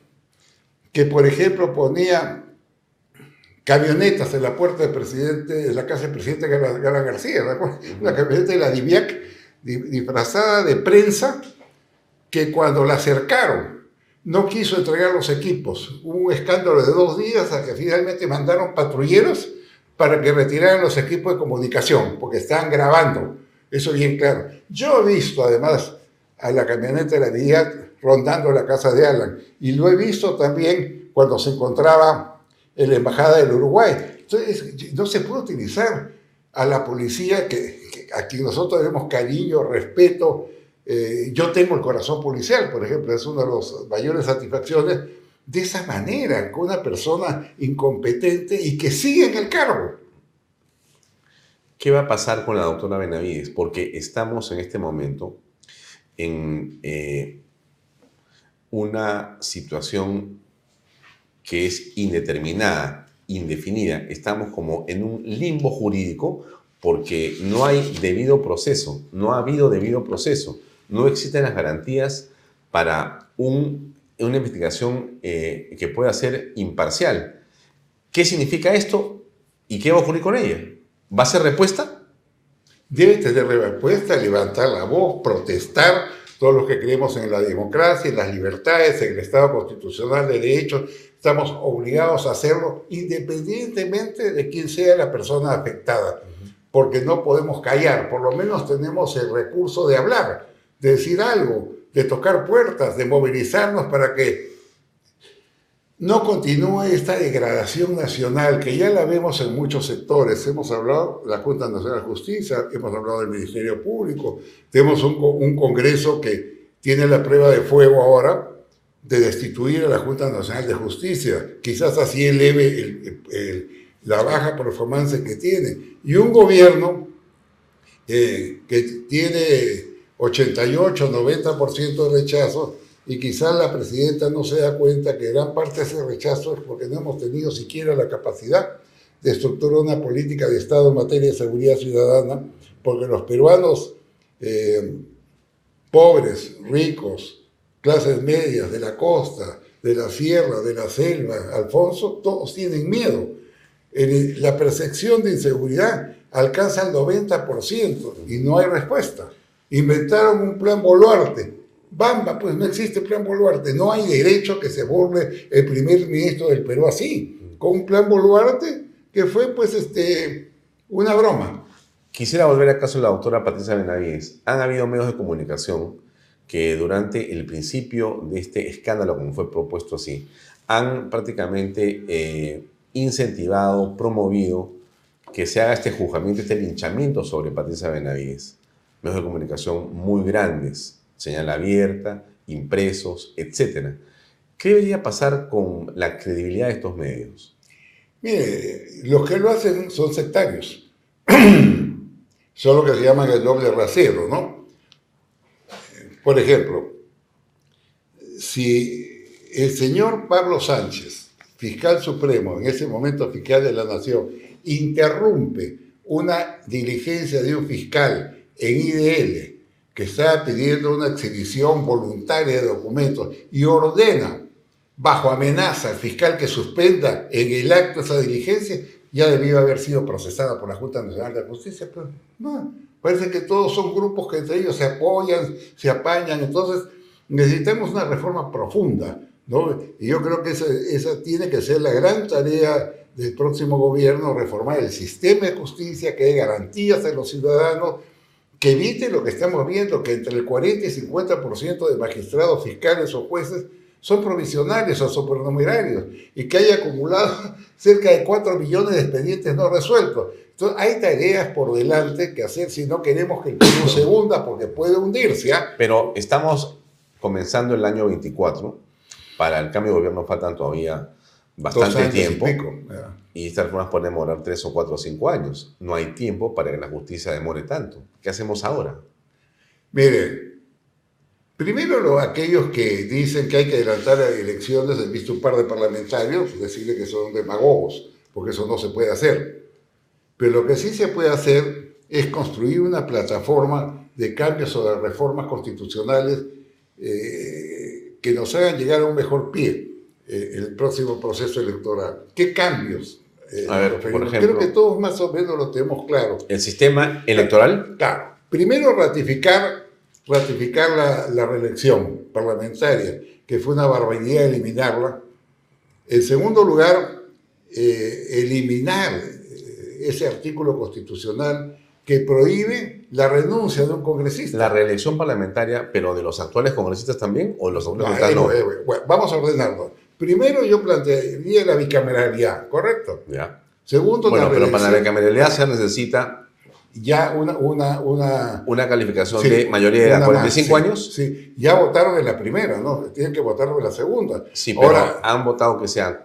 que por ejemplo ponía camionetas en la puerta del presidente, de la casa del presidente Galán García, una camioneta de la DIVIAC disfrazada de prensa, que cuando la acercaron no quiso entregar los equipos. Hubo un escándalo de dos días a que finalmente mandaron patrulleros para que retiraran los equipos de comunicación, porque estaban grabando. Eso bien claro. Yo he visto además a la camioneta de la DIAC rondando la casa de Alan y lo he visto también cuando se encontraba en la Embajada del Uruguay. Entonces, no se puede utilizar a la policía que, a quien nosotros tenemos cariño, respeto. Eh, yo tengo el corazón policial, por ejemplo, es una de las mayores satisfacciones de esa manera, con una persona incompetente y que sigue en el cargo. ¿Qué va a pasar con la doctora Benavides? Porque estamos en este momento en eh, una situación que es indeterminada, indefinida. Estamos como en un limbo jurídico porque no hay debido proceso, no ha habido debido proceso, no existen las garantías para un, una investigación eh, que pueda ser imparcial. ¿Qué significa esto y qué va a ocurrir con ella? ¿Va a ser respuesta? Debe tener respuesta, levantar la voz, protestar, todos los que creemos en la democracia, en las libertades, en el Estado constitucional de derecho, estamos obligados a hacerlo independientemente de quién sea la persona afectada, porque no podemos callar, por lo menos tenemos el recurso de hablar, de decir algo, de tocar puertas, de movilizarnos para que no continúe esta degradación nacional que ya la vemos en muchos sectores. Hemos hablado de la Junta Nacional de Justicia, hemos hablado del Ministerio Público, tenemos un, un Congreso que tiene la prueba de fuego ahora de destituir a la Junta Nacional de Justicia, quizás así eleve la baja performance que tiene. Y un gobierno eh, que tiene 88, 90% de rechazo, y quizás la presidenta no se da cuenta que gran parte de ese rechazo es porque no hemos tenido siquiera la capacidad de estructurar una política de Estado en materia de seguridad ciudadana, porque los peruanos eh, pobres, ricos, clases medias de la costa, de la sierra, de la selva, Alfonso, todos tienen miedo. la percepción de inseguridad alcanza el 90% y no hay respuesta. Inventaron un plan Boluarte, Bamba, pues no existe plan Boluarte. No hay derecho que se burle el primer ministro del Perú así, con un plan Boluarte que fue pues este, una broma. Quisiera volver al caso de la doctora Patricia Benavides. Han habido medios de comunicación que durante el principio de este escándalo, como fue propuesto así, han prácticamente eh, incentivado, promovido que se haga este juzgamiento, este linchamiento sobre Patricia Benavides. Medios de comunicación muy grandes, señal abierta, impresos, etc. ¿Qué debería pasar con la credibilidad de estos medios? Mire, los que lo hacen son sectarios. son lo que se llaman el doble rasero, ¿no? Por ejemplo, si el señor Pablo Sánchez, fiscal supremo, en ese momento fiscal de la Nación, interrumpe una diligencia de un fiscal en IDL que está pidiendo una exhibición voluntaria de documentos y ordena bajo amenaza al fiscal que suspenda en el acto esa diligencia, ya debió haber sido procesada por la Junta Nacional de Justicia, pero no, parece que todos son grupos que entre ellos se apoyan, se apañan, entonces necesitamos una reforma profunda, ¿no? Y yo creo que esa, esa tiene que ser la gran tarea del próximo gobierno, reformar el sistema de justicia, que dé garantías a los ciudadanos, que evite lo que estamos viendo, que entre el 40 y 50% de magistrados fiscales o jueces son provisionales o supernumerarios y que haya acumulado cerca de 4 millones de expedientes no resueltos. Entonces, hay tareas por delante que hacer si no queremos que el Perú se hunda porque puede hundirse. ¿ah? Pero estamos comenzando el año 24. Para el cambio de gobierno faltan todavía bastante tiempo. Y, y, estas reformas pueden demorar tres o cuatro o cinco años. No hay tiempo para que la justicia demore tanto. ¿Qué hacemos ahora? Mire, primero lo, aquellos que dicen que hay que adelantar elecciones, he visto un par de parlamentarios decirle que son demagogos, porque eso no se puede hacer. Pero lo que sí se puede hacer es construir una plataforma de cambios o de reformas constitucionales eh, que nos hagan llegar a un mejor pie eh, el próximo proceso electoral. ¿Qué cambios? Eh, a ver, por ejemplo, Creo que todos más o menos lo tenemos claro. ¿El sistema electoral? Claro. Primero, ratificar, ratificar la, la reelección parlamentaria, que fue una barbaridad eliminarla. En segundo lugar, eliminar ese artículo constitucional que prohíbe la renuncia de un congresista. La reelección parlamentaria, pero de los actuales congresistas también, o de los actuales no, eh, bueno, vamos a ordenarlo. Primero yo plantearía la bicameralidad, ¿correcto? Ya. Segundo, bueno, pero para la bicameralidad se necesita ya una, una, una, una calificación de mayoría de edad, 45 años. Sí, ya votaron en la primera, ¿no? Tienen que votar en la segunda. Sí, pero Ahora, han votado que sean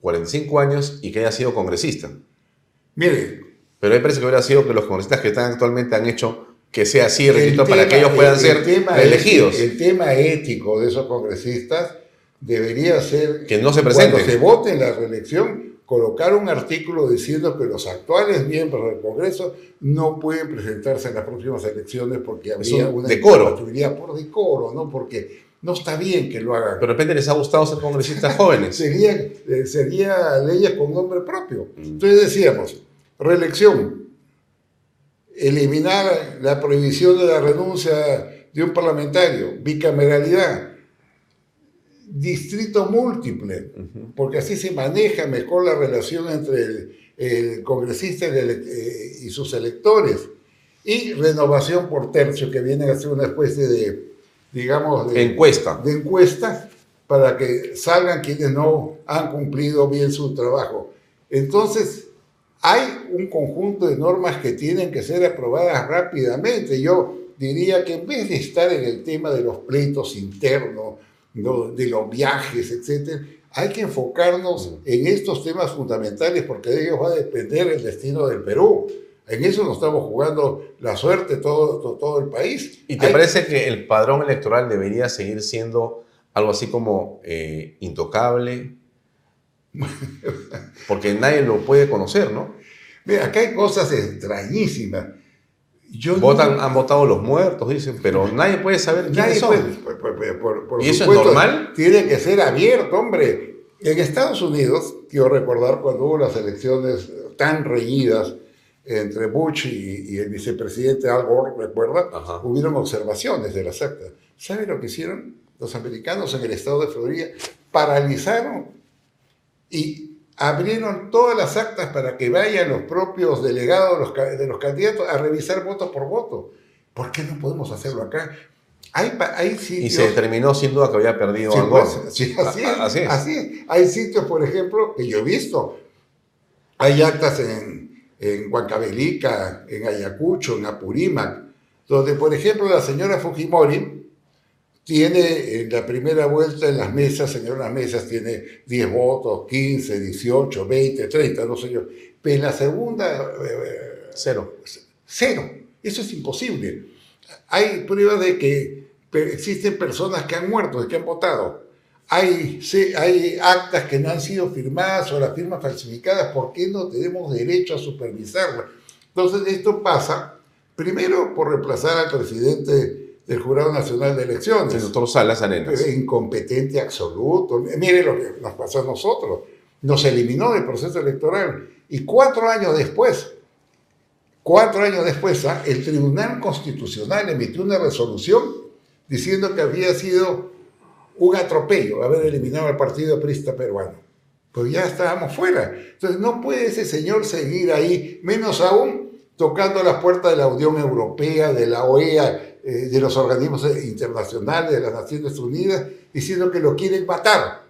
45 años y que haya sido congresista. Mire, pero me parece que hubiera sido que los congresistas que están actualmente han hecho que sea así requisito para que ellos puedan ser elegidos. El, tema ético de esos congresistas debería ser que no se presenten. Cuando se vote en la reelección, colocar un artículo diciendo que los actuales miembros del Congreso no pueden presentarse en las próximas elecciones porque habría una decoro. por decoro, ¿no? Porque no está bien que lo hagan. Pero de repente les ha gustado ser congresistas jóvenes. sería, eh, sería leyes con nombre propio. Entonces decíamos, Reelección. Eliminar la prohibición de la renuncia de un parlamentario. Bicameralidad. Distrito múltiple, porque así se maneja mejor la relación entre el, congresista eh, y, sus electores. Y renovación por tercio, que viene a ser una especie de, digamos, de encuesta. De encuesta para que salgan quienes no han cumplido bien su trabajo. Entonces, hay un conjunto de normas que tienen que ser aprobadas rápidamente. Yo diría que en vez de estar en el tema de los pleitos internos, de los viajes, etc., hay que enfocarnos en estos temas fundamentales porque de ellos va a depender el destino del Perú. En eso nos estamos jugando la suerte todo, todo, el país. ¿Y te parece que el padrón electoral debería seguir siendo algo así como eh, intocable, porque nadie lo puede conocer, ¿no? Mira, acá hay cosas extrañísimas. Votan, Han votado los muertos, dicen, pero nadie puede saber quiénes son. ¿Y eso es normal? Tiene que ser abierto, hombre. En Estados Unidos, quiero recordar cuando hubo las elecciones tan reñidas entre Bush y, el vicepresidente Al Gore, ¿recuerda? Hubieron observaciones de las actas. ¿Sabe lo que hicieron? Los americanos en el estado de Florida paralizaron y abrieron todas las actas para que vayan los propios delegados de los candidatos a revisar voto por voto. ¿Por qué no podemos hacerlo acá? Hay, hay sitios, y se determinó sin duda que había perdido sí, pues, sí, así, es, así, es. así, Hay sitios, por ejemplo, que yo he visto. Hay actas en, en Huancavelica, en Ayacucho, en Apurímac, donde, por ejemplo, la señora Fujimori tiene en la primera vuelta en las mesas, en las mesas, tiene 10 votos, 15, 18, 20, 30, no sé yo. Pero en la segunda... Eh, cero. Cero. Eso es imposible. Hay pruebas de que existen personas que han muerto, que han votado. Hay, hay actas que no han sido firmadas o las firmas falsificadas. ¿Por qué no tenemos derecho a supervisarlas? Entonces, esto pasa, primero, por reemplazar al presidente del Jurado Nacional de Elecciones. El doctor Salas Arenas. Incompetente absoluto. Mire lo que nos pasó a nosotros. Nos eliminó del proceso electoral. Y cuatro años después, cuatro años después, ¿ah? el Tribunal Constitucional emitió una resolución diciendo que había sido un atropello haber eliminado al Partido Prista Peruano. Pues ya estábamos fuera. Entonces no puede ese señor seguir ahí, menos aún tocando las puertas de la Unión Europea, de la OEA, eh, de los organismos internacionales, de las Naciones Unidas, diciendo que lo quieren matar,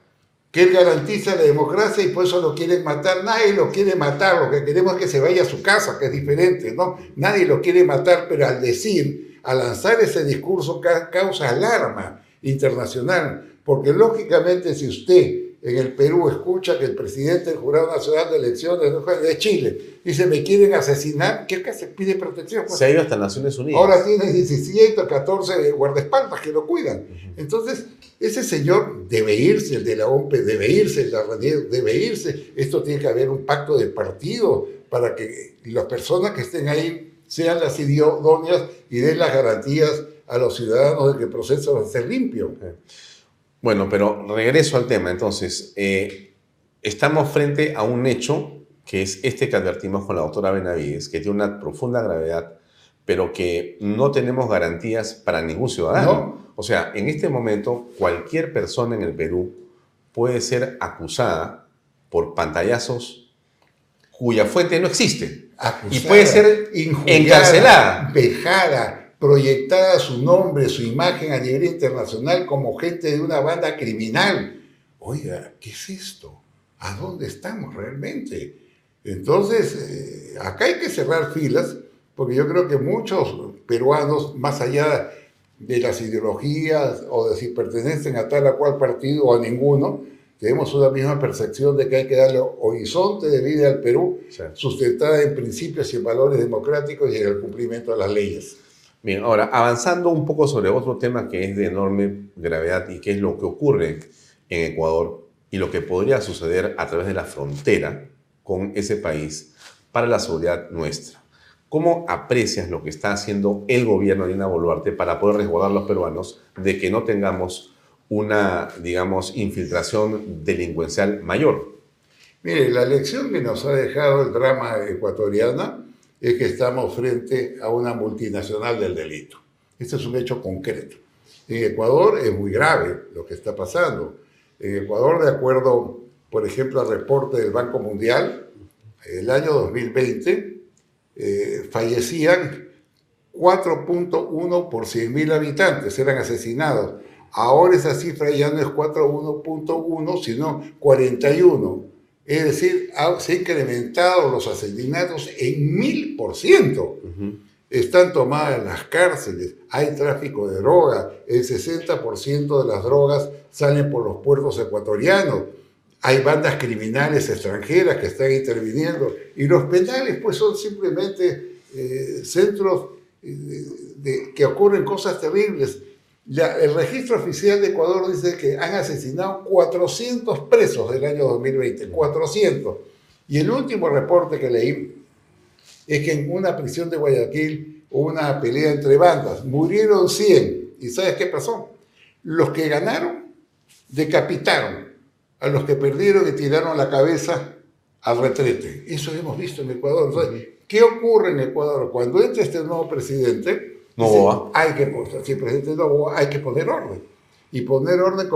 que él garantiza la democracia y por eso lo quieren matar. Nadie lo quiere matar, lo que queremos es que se vaya a su casa, que es diferente, ¿no? Nadie lo quiere matar, pero al decir, al lanzar ese discurso causa alarma internacional. Porque lógicamente si usted en el Perú escucha que el presidente del Jurado Nacional de Elecciones de Chile dice me quieren asesinar, ¿qué se pide protección? Se ha ido hasta Naciones Unidas. Ahora tiene 17 o 14 guardaespaldas que lo cuidan. Entonces, ese señor debe irse, el de la OMPE debe irse, el de la debe irse. Esto tiene que haber un pacto de partido para que las personas que estén ahí sean las idóneas y den las garantías a los ciudadanos de que el proceso va a ser limpio. Bueno, pero regreso al tema. Entonces, eh, estamos frente a un hecho que es este que advertimos con la doctora Benavides, que tiene una profunda gravedad, pero que no tenemos garantías para ningún ciudadano. O sea, en este momento, cualquier persona en el Perú puede ser acusada por pantallazos cuya fuente no existe. y puede ser encarcelada. Vejada, proyectada su nombre, su imagen a nivel internacional como gente de una banda criminal. Oiga, ¿qué es esto? ¿A dónde estamos realmente? Entonces, eh, acá hay que cerrar filas, porque yo creo que muchos peruanos, más allá de las ideologías o de si pertenecen a tal o cual partido o a ninguno, tenemos una misma percepción de que hay que darle horizonte de vida al Perú, sustentada en principios y en valores democráticos y en el cumplimiento de las leyes. Bien, ahora, avanzando un poco sobre otro tema que es de enorme gravedad y que es lo que ocurre en Ecuador y lo que podría suceder a través de la frontera con ese país para la seguridad nuestra. ¿Cómo aprecias lo que está haciendo el gobierno de Dina Boluarte para poder resguardar a los peruanos de que no tengamos una, digamos, infiltración delincuencial mayor? Mire, la lección que nos ha dejado el drama ecuatoriano es que estamos frente a una multinacional del delito. Este es un hecho concreto. En Ecuador es muy grave lo que está pasando. En Ecuador, de acuerdo, por ejemplo, al reporte del Banco Mundial, el año 2020 eh, fallecían 4.1 por 100.000 habitantes, eran asesinados. Ahora esa cifra ya no es 4.1, sino 41 es decir, se han incrementado los asesinatos en mil por ciento. Están tomadas las cárceles, hay tráfico de droga, el 60% de las drogas salen por los puertos ecuatorianos, hay bandas criminales extranjeras que están interviniendo y los penales pues son simplemente eh, centros eh, de, que ocurren cosas terribles el registro oficial de Ecuador dice que han asesinado 400 presos del año 2020, 400. Y el último reporte que leí es que en una prisión de Guayaquil hubo una pelea entre bandas, murieron 100. ¿Y sabes qué pasó? Los que ganaron decapitaron a los que perdieron y tiraron la cabeza al retrete. Eso hemos visto en Ecuador. ¿Qué ocurre en Ecuador? Cuando entra este nuevo presidente, hay que, si presidente hay que poner orden. Y poner orden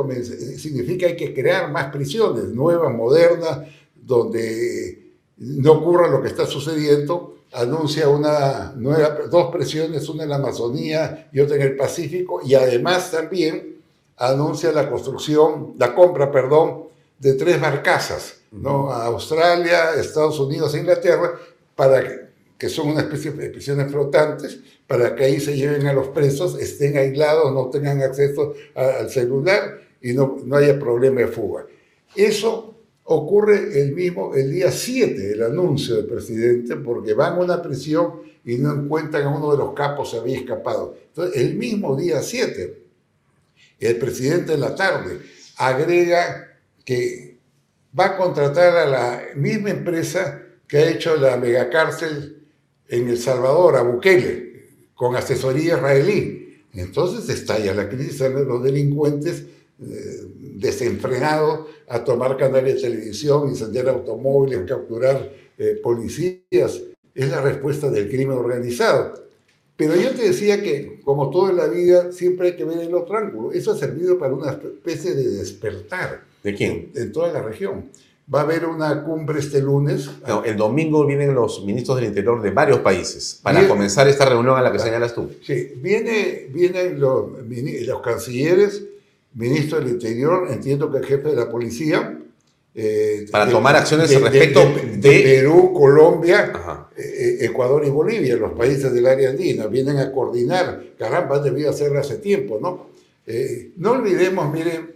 significa hay que crear más prisiones, nuevas, modernas, donde no ocurra lo que está sucediendo. Anuncia una nueva, dos prisiones, una en la Amazonía y otra en el Pacífico, y además también anuncia la construcción, la compra, perdón, de tres barcazas, ¿no? A Australia, Estados Unidos e Inglaterra, para que, que son una especie de prisiones flotantes, para que ahí se lleven a los presos, estén aislados, no tengan acceso al celular y no, no haya problema de fuga. Eso ocurre el mismo, el día 7, el anuncio del presidente, porque van a una prisión y no encuentran a uno de los capos se había escapado. Entonces, el mismo día 7, el presidente en la tarde agrega que va a contratar a la misma empresa que ha hecho la megacárcel en El Salvador, a Bukele, con asesoría israelí. Entonces estalla la crisis, salen los delincuentes eh, desenfrenados a tomar canales de televisión, incendiar automóviles, capturar eh, policías. Es la respuesta del crimen organizado. Pero yo te decía que, como todo en la vida, siempre hay que ver el otro ángulo. Eso ha servido para una especie de despertar. ¿De quién? En, en toda la región. Va a haber una cumbre este lunes. No, el domingo vienen los ministros del Interior de varios países para comenzar esta reunión a la que señalas tú. Sí, viene, vienen los, los cancilleres, ministro del Interior, entiendo que el jefe de la policía. Eh, para tomar acciones de, respecto de, Perú, Colombia, eh, eh, Ecuador y Bolivia, los países del área andina, vienen a coordinar. Caramba, debido hacerlo hace tiempo, ¿no? Eh, no olvidemos, miren,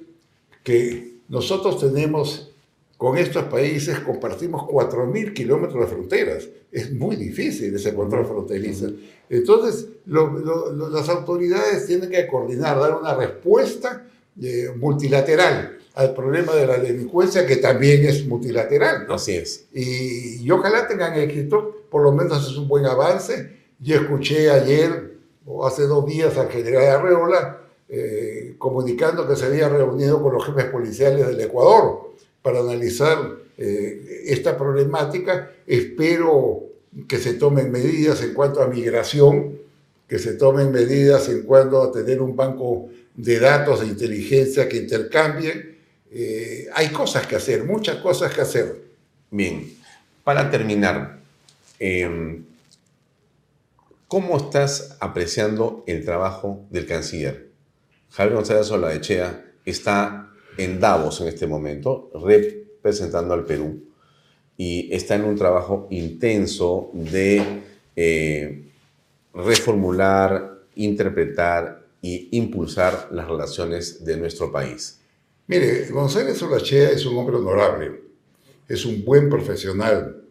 que nosotros tenemos con estos países, compartimos 4.000 kilómetros de fronteras. Es muy difícil ese control fronterizo. Entonces, las autoridades tienen que coordinar, dar una respuesta eh, multilateral al problema de la delincuencia, que también es multilateral. Así es. Y, y, ojalá tengan éxito, por lo menos es un buen avance. Yo escuché ayer o hace dos días al general Arreola eh, comunicando que se había reunido con los jefes policiales del Ecuador para analizar eh, esta problemática. Espero que se tomen medidas en cuanto a migración, que se tomen medidas en cuanto a tener un banco de datos de inteligencia que intercambien. Eh, hay cosas que hacer, muchas cosas que hacer. Bien, para terminar, em, ¿cómo estás apreciando el trabajo del canciller? Javier González Olaechea está en Davos en este momento, representando al Perú, y está en un trabajo intenso de eh, reformular, interpretar e impulsar las relaciones de nuestro país. Mire, González Olachea es un hombre honorable, es un buen profesional,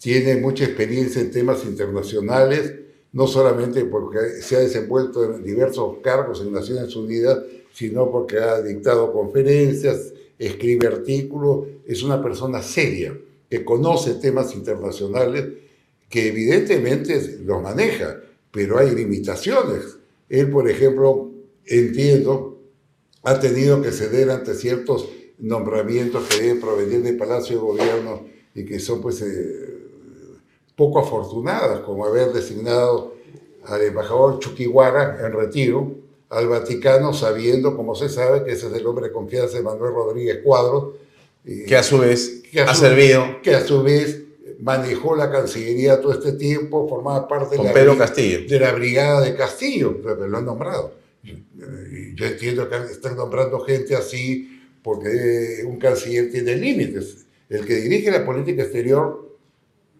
tiene mucha experiencia en temas internacionales, no solamente porque se ha desenvuelto en diversos cargos en Naciones Unidas, sino porque ha dictado conferencias, escribe artículos, es una persona seria, que conoce temas internacionales, que evidentemente los maneja, pero hay limitaciones. Él, por ejemplo, entiendo, ha tenido que ceder ante ciertos nombramientos que deben provenir del Palacio de Gobierno y que son pues eh, poco afortunadas, como haber designado al embajador Chuquihuara en retiro, al Vaticano, sabiendo, como se sabe, que ese es el hombre de confianza de Manuel Rodríguez Cuadros. Que a su vez ha servido. Que a su vez manejó la Cancillería todo este tiempo, formaba parte de la, de la brigada de Castillo, pero lo han nombrado. Yo entiendo que están nombrando gente así porque un canciller tiene límites. El que dirige la política exterior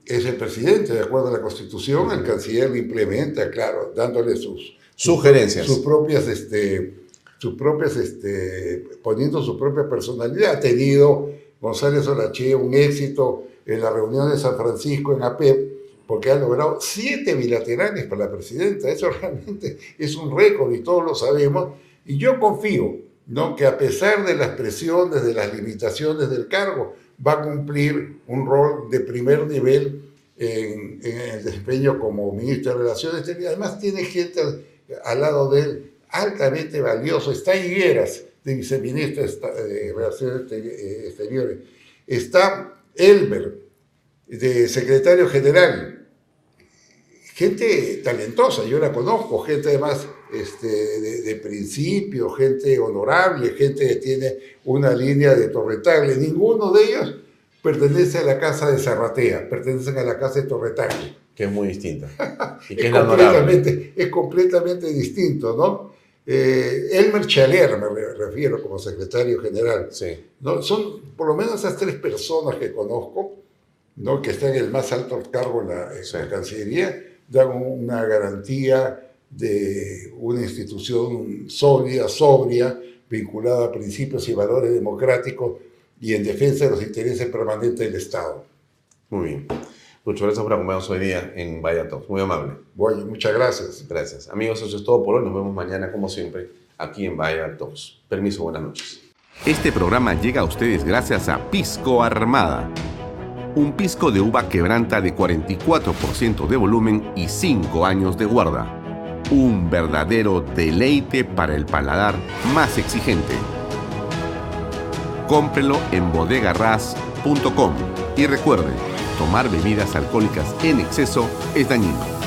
es el presidente, de acuerdo a la Constitución, el canciller lo implementa, claro, dándole sus sugerencias. Sus propias, este, sus propias, este, poniendo su propia personalidad. Ha tenido González Olache un éxito en la reunión de San Francisco en APEP, porque ha logrado siete bilaterales para la presidenta. Eso realmente es un récord y todos lo sabemos. Y yo confío ¿no? que a pesar de las presiones, de las limitaciones del cargo, va a cumplir un rol de primer nivel en, el desempeño como ministro de Relaciones. Además, tiene gente al, lado de él altamente valioso. Está Higueras, de viceministro de Relaciones eh, Exteriores. Está Elmer, de secretario general. Gente talentosa, yo la conozco, gente además este, de, principio, gente honorable, gente que tiene una línea de torretable. Ninguno de ellos pertenece a la casa de Zarratea, pertenecen a la casa de Torretagle. Que es muy distinta. es, completamente, es completamente distinto, ¿no? Eh, Elmer Chaler, me refiero como secretario general. Sí. ¿no? Son por lo menos esas tres personas que conozco, ¿no? que están en el más alto cargo en la, en la Cancillería, dan una garantía de una institución sólida, sobria, vinculada a principios y valores democráticos y en defensa de los intereses permanentes del Estado. Muy bien. Muchas gracias por acompañarnos hoy día en Vaya Muy amable. Bueno, muchas gracias. Gracias. Amigos, eso es todo por hoy. Nos vemos mañana, como siempre, aquí en Vaya Permiso, buenas noches. Este programa llega a ustedes gracias a Pisco Armada. Un pisco de uva quebranta de 44% de volumen y 5 años de guarda un verdadero deleite para el paladar más exigente. Cómprelo en bodegarras.com y recuerde, tomar bebidas alcohólicas en exceso es dañino.